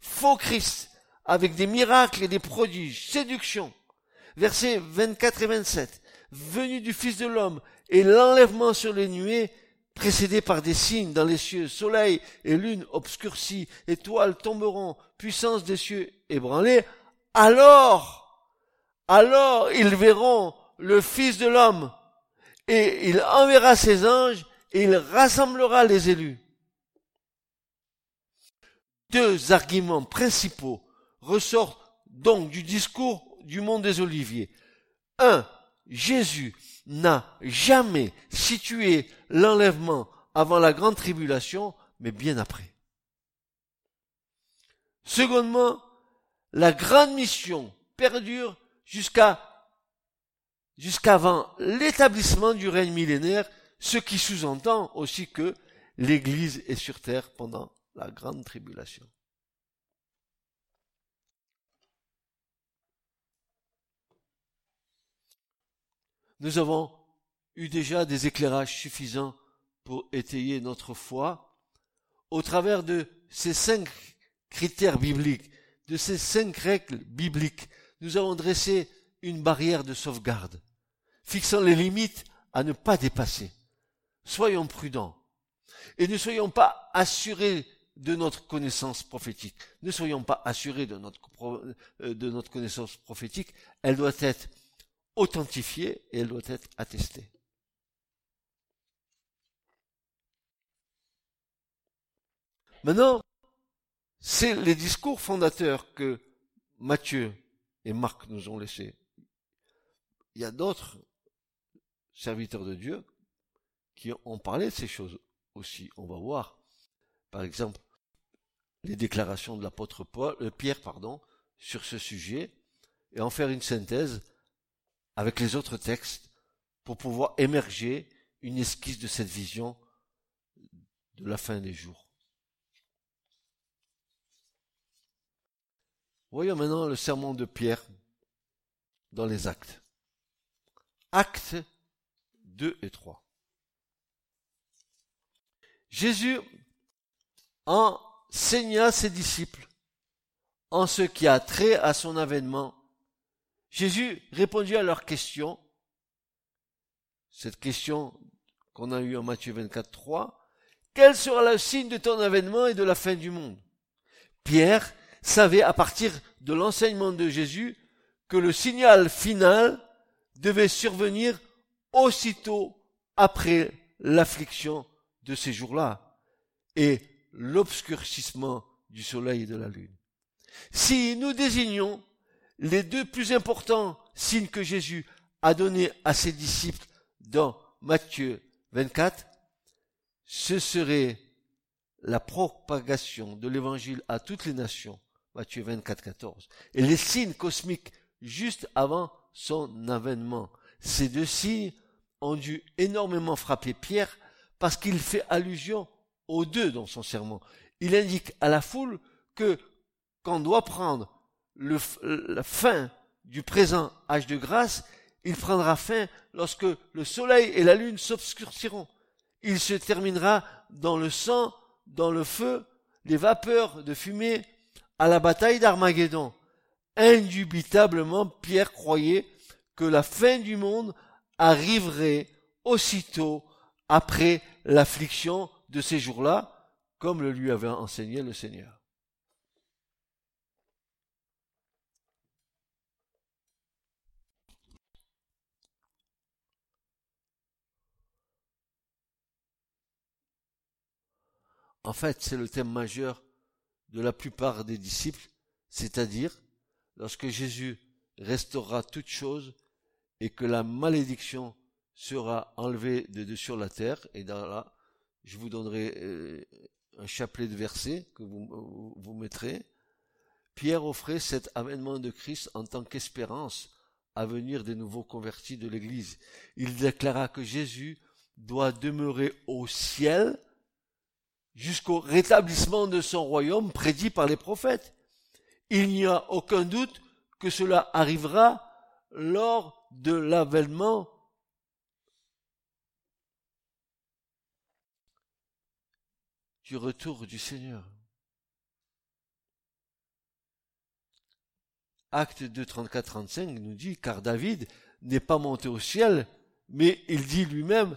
Faux Christ, avec des miracles et des prodiges, séduction. Versets 24 et 27. Venu du Fils de l'homme et l'enlèvement sur les nuées, précédé par des signes dans les cieux, soleil et lune obscurcis, étoiles tomberont, puissance des cieux ébranlée, alors, alors ils verront le Fils de l'homme, et il enverra ses anges, et il rassemblera les élus. Deux arguments principaux ressortent donc du discours du monde des Oliviers. Un, Jésus n'a jamais situé l'enlèvement avant la grande tribulation, mais bien après. Secondement, la grande mission perdure jusqu'à jusqu'avant l'établissement du règne millénaire, ce qui sous-entend aussi que l'Église est sur terre pendant la grande tribulation. Nous avons eu déjà des éclairages suffisants pour étayer notre foi au travers de ces cinq critères bibliques de ces cinq règles bibliques, nous avons dressé une barrière de sauvegarde, fixant les limites à ne pas dépasser. Soyons prudents et ne soyons pas assurés de notre connaissance prophétique. Ne soyons pas assurés de notre, euh, de notre connaissance prophétique. Elle doit être authentifiée et elle doit être attestée. Maintenant, c'est les discours fondateurs que Matthieu et Marc nous ont laissés. Il y a d'autres serviteurs de Dieu qui ont parlé de ces choses aussi. On va voir, par exemple, les déclarations de l'apôtre Paul, euh, Pierre, pardon, sur ce sujet, et en faire une synthèse avec les autres textes pour pouvoir émerger une esquisse de cette vision de la fin des jours. Voyons maintenant le sermon de Pierre dans les actes. Actes 2 et 3. Jésus enseigna ses disciples en ce qui a trait à son avènement. Jésus répondit à leurs questions. Cette question qu'on a eue en Matthieu 24, 3. Quel sera le signe de ton avènement et de la fin du monde? Pierre savait à partir de l'enseignement de Jésus que le signal final devait survenir aussitôt après l'affliction de ces jours-là et l'obscurcissement du soleil et de la lune. Si nous désignons les deux plus importants signes que Jésus a donnés à ses disciples dans Matthieu 24, ce serait la propagation de l'évangile à toutes les nations, Matthieu 24, 14, et les signes cosmiques juste avant son avènement. Ces deux signes ont dû énormément frapper Pierre parce qu'il fait allusion aux deux dans son serment. Il indique à la foule que qu'on doit prendre le, la fin du présent âge de grâce, il prendra fin lorsque le soleil et la lune s'obscurciront. Il se terminera dans le sang, dans le feu, les vapeurs de fumée, à la bataille d'Armageddon. Indubitablement, Pierre croyait que la fin du monde arriverait aussitôt après l'affliction de ces jours-là, comme le lui avait enseigné le Seigneur. En fait, c'est le thème majeur de la plupart des disciples, c'est-à-dire lorsque Jésus restaurera toutes choses et que la malédiction sera enlevée de, sur la terre, et dans là, je vous donnerai euh, un chapelet de versets que vous, vous mettrez. Pierre offrait cet avènement de Christ en tant qu'espérance à venir des nouveaux convertis de l'Église. Il déclara que Jésus doit demeurer au ciel jusqu'au rétablissement de son royaume prédit par les prophètes. Il n'y a aucun doute que cela arrivera lors de l'avènement du retour du Seigneur. Acte 2, 34, 35 nous dit, car David n'est pas monté au ciel, mais il dit lui-même,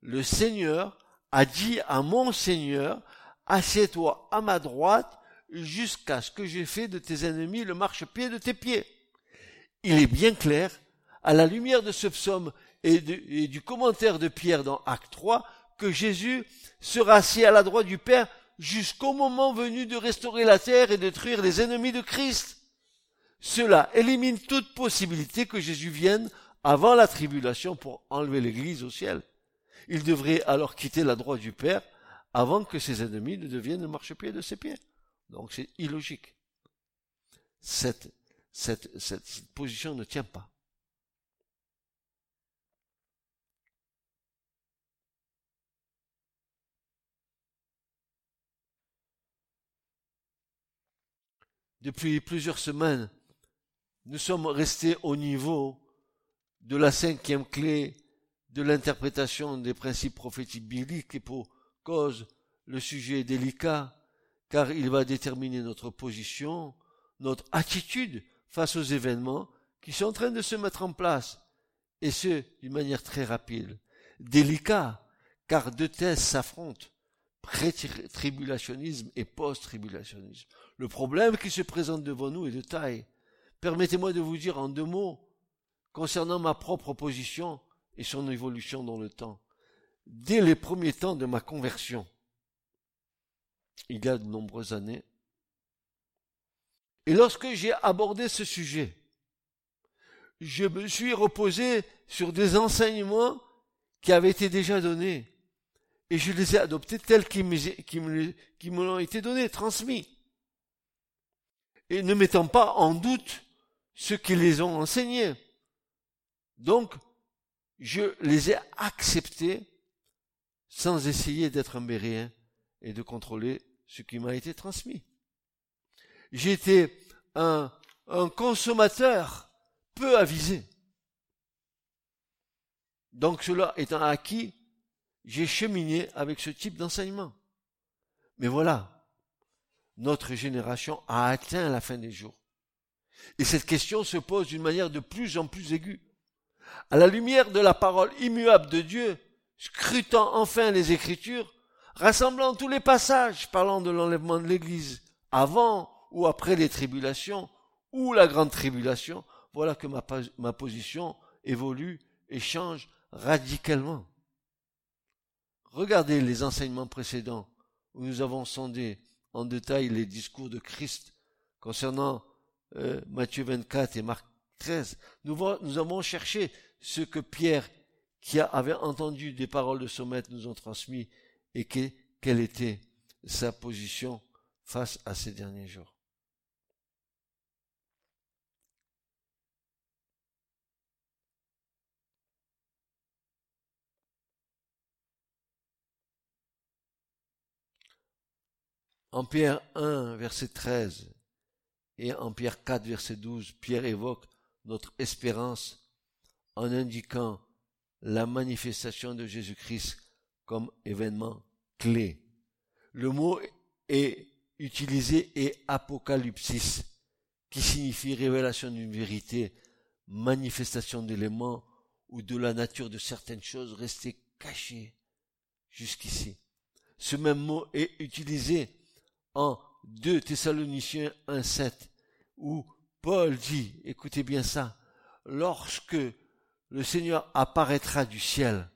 le Seigneur a dit à mon Seigneur, assieds-toi à ma droite jusqu'à ce que j'ai fait de tes ennemis le marchepied de tes pieds. Il est bien clair, à la lumière de ce psaume et, du commentaire de Pierre dans Acte 3, que Jésus sera assis à la droite du Père jusqu'au moment venu de restaurer la terre et de détruire les ennemis de Christ. Cela élimine toute possibilité que Jésus vienne avant la tribulation pour enlever l'Église au ciel. Il devrait alors quitter la droite du Père avant que ses ennemis ne deviennent le marchepied de ses pieds. Donc c'est illogique. Cette, cette, cette position ne tient pas. Depuis plusieurs semaines, nous sommes restés au niveau de la cinquième clé de l'interprétation des principes prophétiques bibliques et pour cause le sujet est délicat car il va déterminer notre position, notre attitude face aux événements qui sont en train de se mettre en place et ce d'une manière très rapide. Délicat car deux thèses s'affrontent, pré-tribulationnisme et post-tribulationnisme. Le problème qui se présente devant nous est de taille. Permettez-moi de vous dire en deux mots concernant ma propre position et son évolution dans le temps. Dès les premiers temps de ma conversion, il y a de nombreuses années, et lorsque j'ai abordé ce sujet, je me suis reposé sur des enseignements qui avaient été déjà donnés, et je les ai adoptés tels qu'ils me, l'ont été donnés, transmis, et ne mettant pas en doute ceux qui les ont enseignés. Donc, je les ai acceptés sans essayer d'être un béréen et de contrôler ce qui m'a été transmis. J'étais un, un consommateur peu avisé. Donc cela étant acquis, j'ai cheminé avec ce type d'enseignement. Mais voilà, notre génération a atteint la fin des jours. Et cette question se pose d'une manière de plus en plus aiguë à la lumière de la parole immuable de Dieu, scrutant enfin les Écritures, rassemblant tous les passages parlant de l'enlèvement de l'Église, avant ou après les tribulations, ou la grande tribulation, voilà que ma, position évolue et change radicalement. regardez les enseignements précédents où nous avons sondé en détail les discours de Christ concernant euh, Matthieu 24 et Marc 13. Nous, nous avons cherché ce que Pierre, qui avait entendu des paroles de son maître, nous ont transmis et quelle était sa position face à ces derniers jours. En Pierre 1, verset 13 et en Pierre 4, verset 12, Pierre évoque notre espérance en indiquant la manifestation de Jésus-Christ comme événement clé. Le mot est utilisé est apocalypsis, qui signifie révélation d'une vérité, manifestation d'éléments ou de la nature de certaines choses restées cachées jusqu'ici. Ce même mot est utilisé en 2 Thessaloniciens 1.7, où Paul dit, écoutez bien ça, lorsque le Seigneur apparaîtra du ciel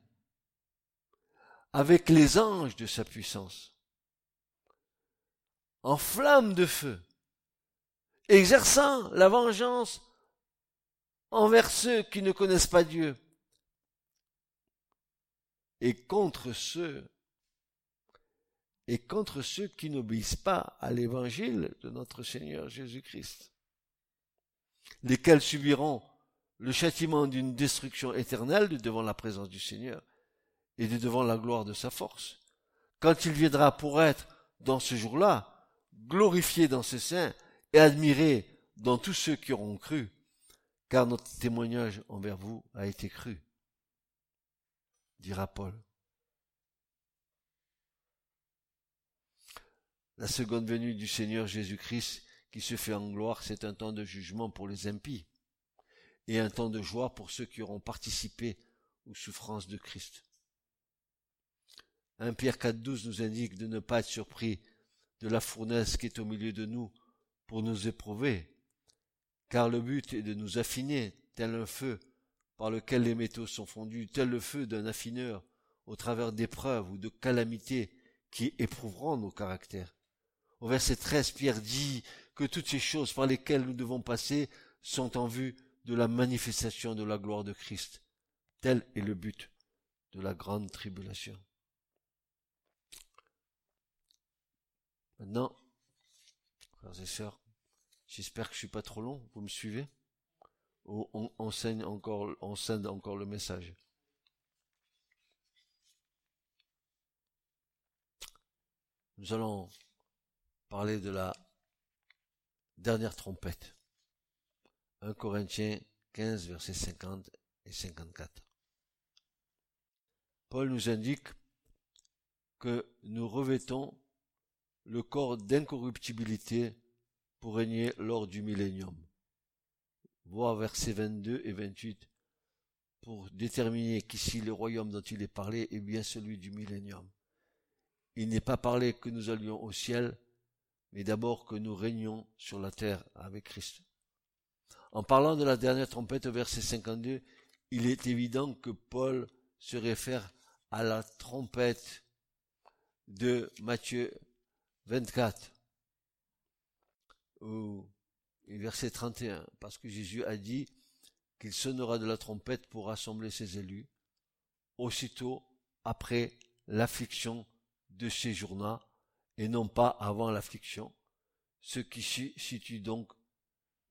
avec les anges de sa puissance, en flamme de feu, exerçant la vengeance envers ceux qui ne connaissent pas Dieu et contre ceux et contre ceux qui n'obéissent pas à l'évangile de notre Seigneur Jésus-Christ, lesquels subiront le châtiment d'une destruction éternelle de devant la présence du Seigneur et de devant la gloire de sa force, quand il viendra pour être, dans ce jour-là, glorifié dans ses saints et admiré dans tous ceux qui auront cru, car notre témoignage envers vous a été cru, dira Paul. La seconde venue du Seigneur Jésus-Christ qui se fait en gloire, c'est un temps de jugement pour les impies et un temps de joie pour ceux qui auront participé aux souffrances de Christ. 1 Pierre 4.12 nous indique de ne pas être surpris de la fournaise qui est au milieu de nous pour nous éprouver, car le but est de nous affiner, tel un feu par lequel les métaux sont fondus, tel le feu d'un affineur au travers d'épreuves ou de calamités qui éprouveront nos caractères. Au verset 13, Pierre dit que toutes ces choses par lesquelles nous devons passer sont en vue de la manifestation de la gloire de Christ. Tel est le but de la grande tribulation. Maintenant, frères et sœurs, j'espère que je suis pas trop long, vous me suivez? Ou on enseigne encore, encore le message. Nous allons parler de la dernière trompette. 1 Corinthiens 15, versets 50 et 54. Paul nous indique que nous revêtons le corps d'incorruptibilité pour régner lors du millénium. Voir versets 22 et 28 pour déterminer qu'ici le royaume dont il est parlé est bien celui du millénium. Il n'est pas parlé que nous allions au ciel, mais d'abord que nous régnions sur la terre avec Christ. En parlant de la dernière trompette au verset 52, il est évident que Paul se réfère à la trompette de Matthieu 24, au verset 31, parce que Jésus a dit qu'il sonnera de la trompette pour rassembler ses élus, aussitôt après l'affliction de ces jours et non pas avant l'affliction, ce qui situe donc,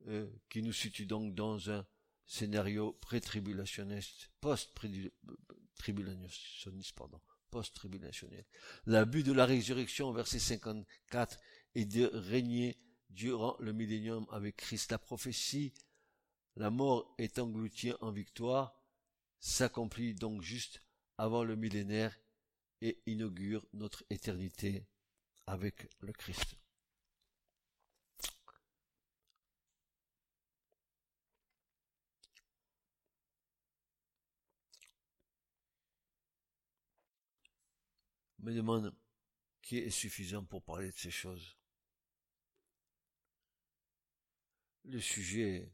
euh, qui nous situe donc dans un scénario pré-tribulationniste, post-tribulationniste, pardon, post-tribulationnel. Le but de la résurrection, verset 54, est de régner durant le millénium avec Christ. La prophétie, la mort est engloutie en victoire, s'accomplit donc juste avant le millénaire et inaugure notre éternité avec le Christ. me demande qui est suffisant pour parler de ces choses. Le sujet,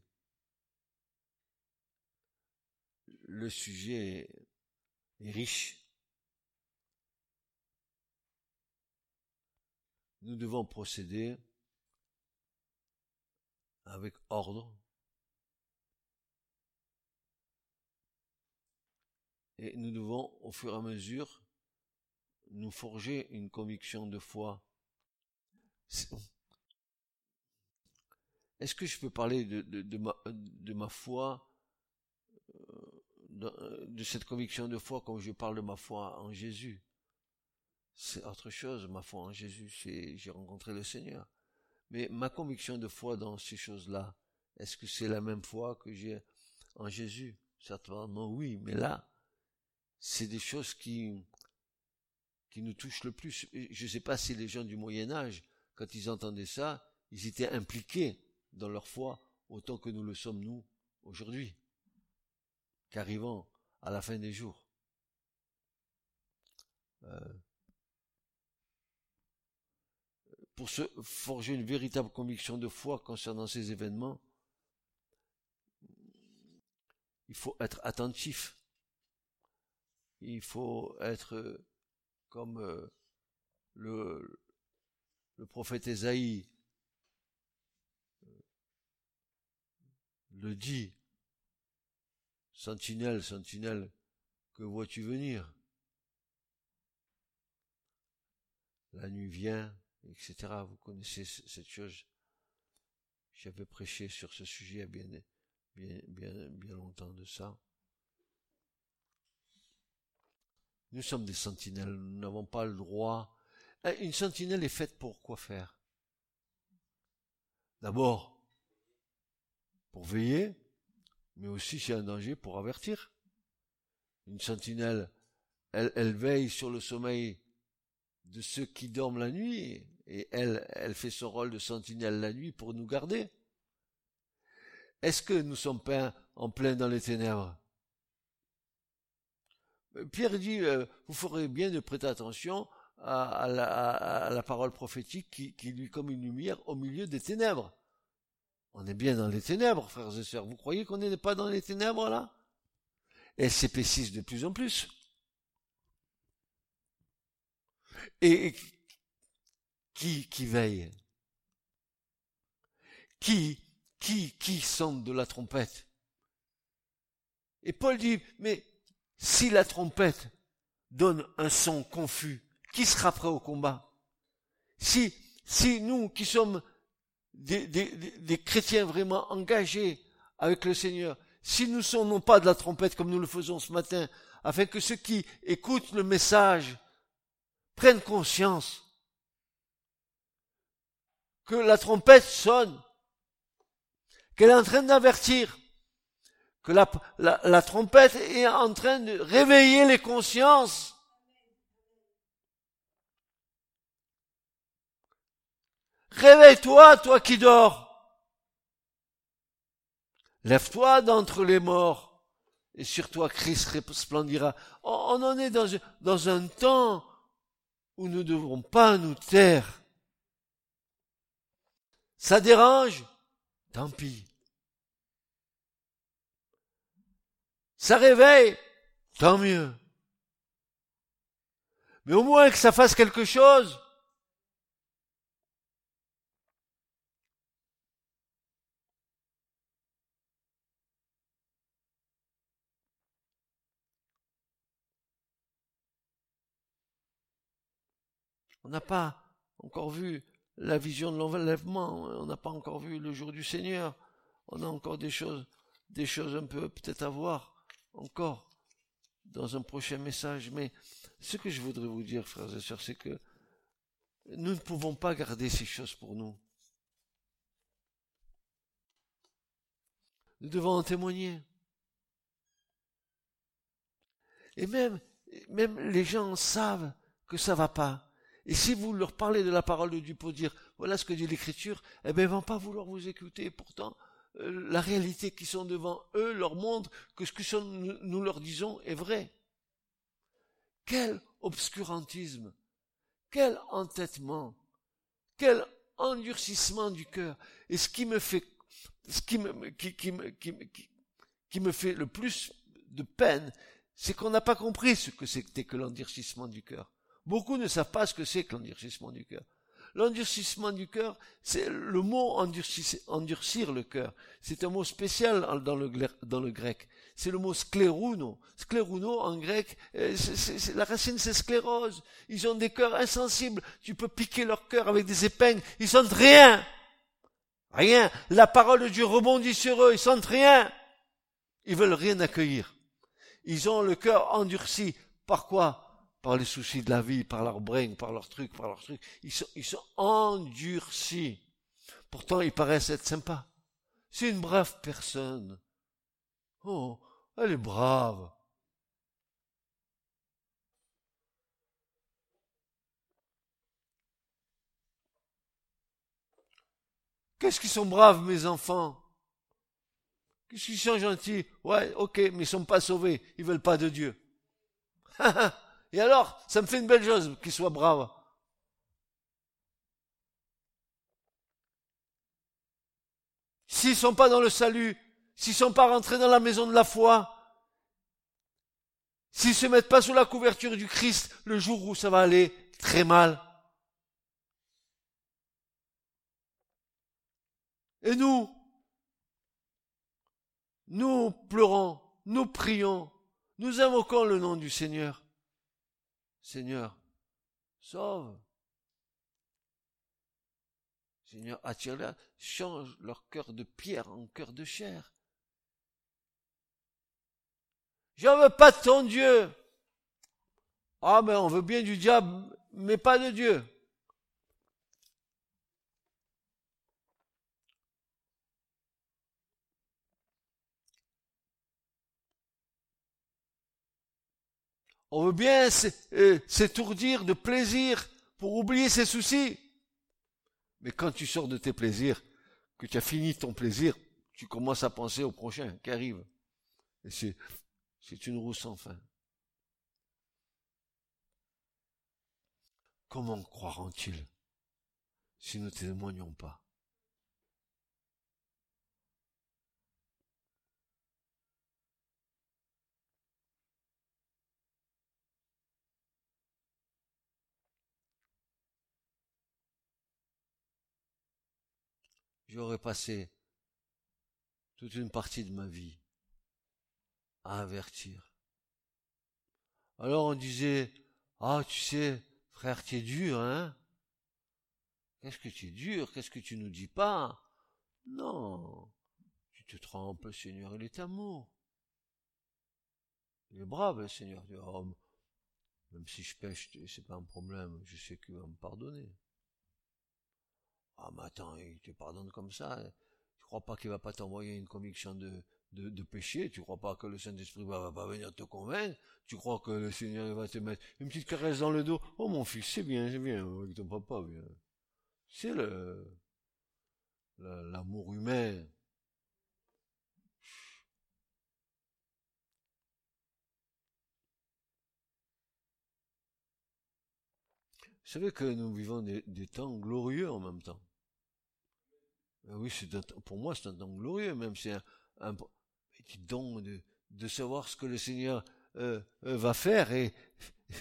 le sujet est riche. Nous devons procéder avec ordre et nous devons au fur et à mesure nous forger une conviction de foi. Est-ce que je peux parler de, ma, foi, euh, de, cette conviction de foi comme je parle de ma foi en Jésus? C'est autre chose, ma foi en Jésus, j'ai rencontré le Seigneur. Mais ma conviction de foi dans ces choses-là, est-ce que c'est la même foi que j'ai en Jésus? Certainement oui, mais là, c'est des choses qui, qui nous touchent le plus. Je ne sais pas si les gens du Moyen Âge, quand ils entendaient ça, ils étaient impliqués dans leur foi autant que nous le sommes nous aujourd'hui, qu'arrivant à la fin des jours. Euh, pour se forger une véritable conviction de foi concernant ces événements, il faut être attentif. Il faut être comme euh, le, prophète Ésaïe le dit. Sentinelle, sentinelle, que vois-tu venir? La nuit vient, etc. Vous connaissez cette chose. J'avais prêché sur ce sujet bien, bien, bien, bien longtemps de ça. Nous sommes des sentinelles, nous n'avons pas le droit. Eh, une sentinelle est faite pour quoi faire? D'abord, pour veiller, mais aussi s'il y a un danger pour avertir. Une sentinelle, elle, elle veille sur le sommeil de ceux qui dorment la nuit, et elle, elle fait son rôle de sentinelle la nuit pour nous garder. Est-ce que nous sommes peints en plein dans les ténèbres? Pierre dit, euh, vous ferez bien de prêter attention à, la, parole prophétique qui, qui lui comme une lumière au milieu des ténèbres. On est bien dans les ténèbres, frères et sœurs. Vous croyez qu'on n'est pas dans les ténèbres là? Elles s'épaississent de plus en plus. Et qui, qui veille? Qui, qui, qui sonne de la trompette? Et Paul dit, mais si la trompette donne un son confus, qui sera prêt au combat? Si, si nous qui sommes des, chrétiens vraiment engagés avec le Seigneur, si nous sonnons pas de la trompette comme nous le faisons ce matin, afin que ceux qui écoutent le message prennent conscience que la trompette sonne, qu'elle est en train d'avertir, que la, trompette est en train de réveiller les consciences. Réveille-toi, toi qui dors. Lève-toi d'entre les morts, et sur toi Christ resplendira. On en est dans un temps où nous ne pas nous taire. Ça dérange? Tant pis. Ça réveille? Tant mieux. Mais au moins que ça fasse quelque chose. On n'a pas encore vu la vision de l'enlèvement, on n'a pas encore vu le jour du Seigneur, on a encore des choses, des choses un peu peut-être à voir encore dans un prochain message. Mais ce que je voudrais vous dire, frères et sœurs, c'est que nous ne pouvons pas garder ces choses pour nous. Nous devons en témoigner. Et même, même les gens savent que ça va pas. Et si vous leur parlez de la parole de Dieu pour dire, voilà ce que dit l'Écriture, eh bien, ils vont pas vouloir vous écouter. Pourtant, euh, la réalité qui sont devant eux leur montre que ce que nous leur disons est vrai. Quel obscurantisme, quel entêtement, quel endurcissement du cœur. Et ce qui me fait, ce qui me, qui me fait le plus de peine, c'est qu'on n'a pas compris ce que c'était que l'endurcissement du cœur. Beaucoup ne savent pas ce que c'est que l'endurcissement du cœur. L'endurcissement du cœur, c'est le mot endurcir, le cœur. C'est un mot spécial dans le, dans le grec. C'est le mot sclérouno. Sclérouno en grec, euh, c'est, la racine c'est sclérose. Ils ont des cœurs insensibles. Tu peux piquer leur cœur avec des épingles. Ils sentent rien. Rien. La parole de Dieu rebondit sur eux. Ils sentent rien. Ils veulent rien accueillir. Ils ont le cœur endurci. Par quoi? Par les soucis de la vie, par leur brain, par leurs trucs, par leurs trucs. Ils sont, ils sont endurcis. Pourtant, ils paraissent être sympas. C'est une brave personne. Oh, elle est brave. Qu'est-ce qu'ils sont braves, mes enfants? Qu'est-ce qu'ils sont gentils? Ouais, ok, mais ils sont pas sauvés. Ils veulent pas de Dieu. *laughs* Et alors, ça me fait une belle chose qu'ils soient braves. S'ils sont pas dans le salut, s'ils sont pas rentrés dans la maison de la foi, s'ils se mettent pas sous la couverture du Christ le jour où ça va aller très mal. Et nous, nous pleurons, nous prions, nous invoquons le nom du Seigneur. Seigneur, sauve. Seigneur, attire-les, change leur cœur de pierre en cœur de chair. Je veux pas de ton Dieu. Ah, mais on veut bien du diable, mais pas de Dieu. On veut bien euh, s'étourdir de plaisir pour oublier ses soucis. Mais quand tu sors de tes plaisirs, que tu as fini ton plaisir, tu commences à penser au prochain qui arrive. Et c'est, c'est une roue sans fin. Comment croiront-ils si nous ne témoignons pas? J'aurais passé toute une partie de ma vie à avertir. Alors on disait, ah tu sais, frère, tu es dur, hein? Qu'est-ce que tu es dur? Qu'est-ce que tu nous dis pas? Non, tu te trompes, le Seigneur, il est amour. Il est brave, le Seigneur. Même si je pêche, c'est pas un problème, je sais qu'il va me pardonner. Ah, mais attends, il te pardonne comme ça. Tu crois pas qu'il va pas t'envoyer une conviction de, péché? Tu crois pas que le Saint-Esprit va, va pas venir te convaincre? Tu crois que le Seigneur va te mettre une petite caresse dans le dos? Oh mon fils, c'est bien, c'est bien, avec ton papa. C'est le, l'amour humain. Vous savez que nous vivons des temps glorieux en même temps. Ben oui, c'est pour moi, c'est un don glorieux, même c'est un, un petit don de, savoir ce que le Seigneur euh, euh, va faire et *laughs*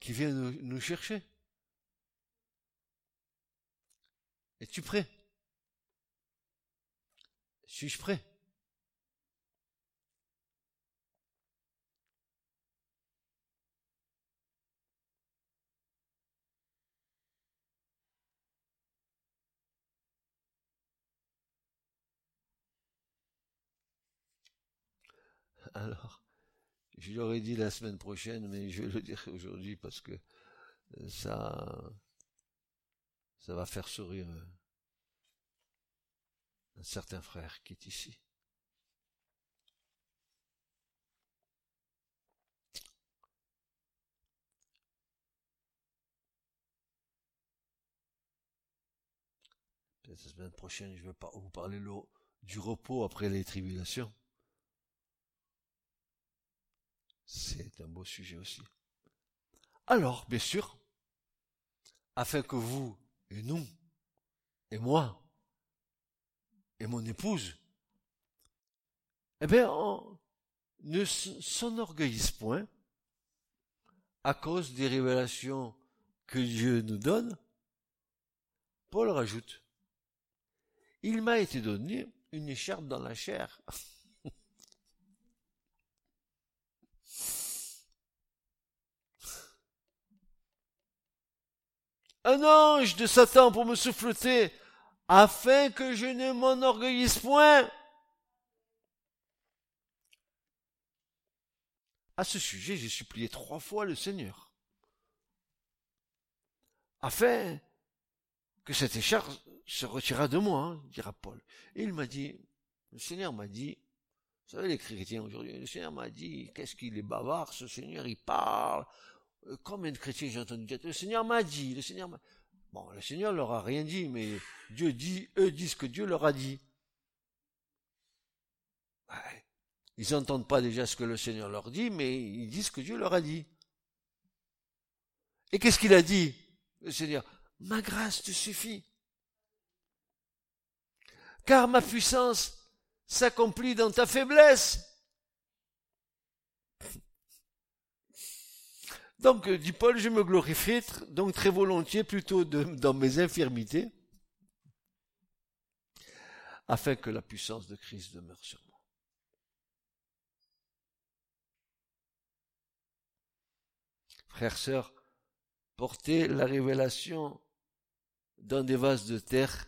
qui vient nous chercher. Es-tu prêt? Suis-je prêt? *laughs* Alors, je l'aurais dit la semaine prochaine, mais je vais le dire aujourd'hui parce que euh, ça, ça va faire sourire euh, un certain frère qui est ici. La semaine prochaine, je vais vous parler du repos après les tribulations. C'est un beau sujet aussi. Alors, bien sûr, afin que vous et nous, et moi, et mon épouse, eh bien, ne s'enorgueillisse point à cause des révélations que Dieu nous donne, Paul rajoute, il m'a été donné une écharpe dans la chair. Un ange de Satan pour me souffleter, afin que je ne m'enorgueillisse point. À ce sujet, j'ai supplié trois fois le Seigneur, afin que cette écharpe se retirât de moi, hein, dira Paul. Et il m'a dit, le Seigneur m'a dit, vous savez les chrétiens aujourd'hui, le Seigneur m'a dit, qu'est-ce qu'il est bavard, ce Seigneur, il parle. Euh, combien de chrétiens j'ai entendu dire, le Seigneur m'a dit, le Seigneur m'a... Bon, le Seigneur leur a rien dit, mais Dieu dit, eux disent que Dieu leur a dit. Ils n'entendent pas déjà ce que le Seigneur leur dit, mais ils disent que Dieu leur a dit. Et qu'est-ce qu'il a dit, le Seigneur? Ma grâce te suffit. Car ma puissance s'accomplit dans ta faiblesse. Donc, dit Paul, je me glorifie donc très volontiers plutôt dans mes infirmités, afin que la puissance de Christ demeure sur moi. Frères, sœurs, porter la révélation dans des vases de terre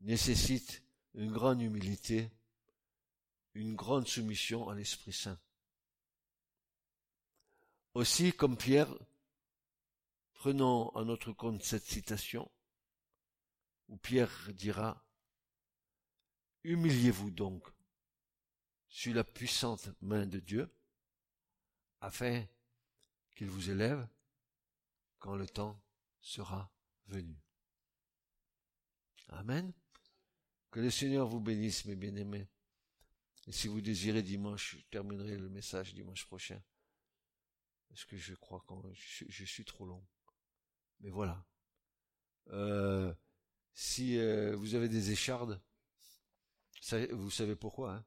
nécessite une grande humilité, une grande soumission à l'Esprit Saint. Aussi, comme Pierre, prenons à notre compte cette citation où Pierre dira Humiliez-vous donc sur la puissante main de Dieu afin qu'il vous élève quand le temps sera venu. Amen. Que le Seigneur vous bénisse, mes bien-aimés. Et si vous désirez dimanche, je terminerai le message dimanche prochain. Parce que je crois que je, suis trop long. Mais voilà. Euh, si euh, vous avez des échardes, vous savez pourquoi. Hein?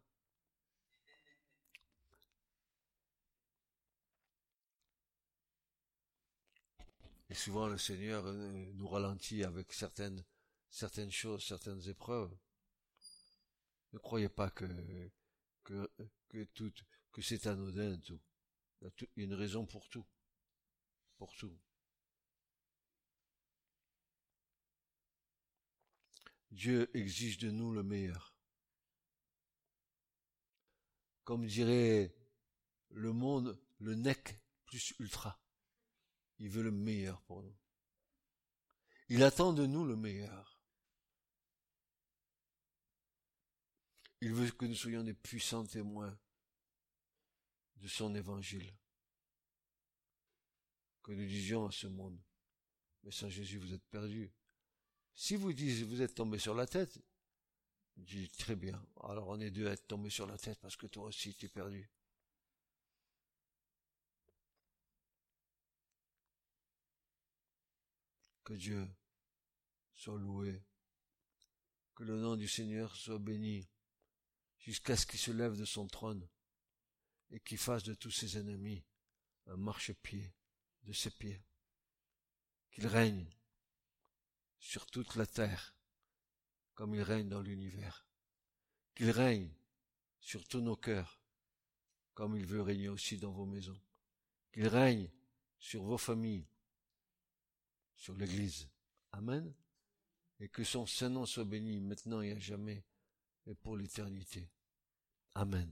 Et souvent le Seigneur euh, nous ralentit avec certaines certaines choses, certaines épreuves. Ne croyez pas que, que, que tout, que c'est anodin tout. Il y a une raison pour tout. Pour tout. Dieu exige de nous le meilleur. Comme dirait le monde, le nec plus ultra. Il veut le meilleur pour nous. Il attend de nous le meilleur. Il veut que nous soyons des puissants témoins de son évangile. Que nous disions à ce monde, mais sans Jésus, vous êtes perdus. Si vous dites, vous êtes tombé sur la tête, dis, très bien. Alors on est deux à être tombés sur la tête parce que toi aussi tu es perdu. Que Dieu soit loué. Que le nom du Seigneur soit béni jusqu'à ce qu'il se lève de son trône et qu'il fasse de tous ses ennemis un marchepied de ses pieds. Qu'il règne sur toute la terre comme il règne dans l'univers. Qu'il règne sur tous nos cœurs comme il veut régner aussi dans vos maisons. Qu'il règne sur vos familles, sur l'Église. Amen. Et que son Saint-Nom soit béni maintenant et à jamais et pour l'éternité. Amen.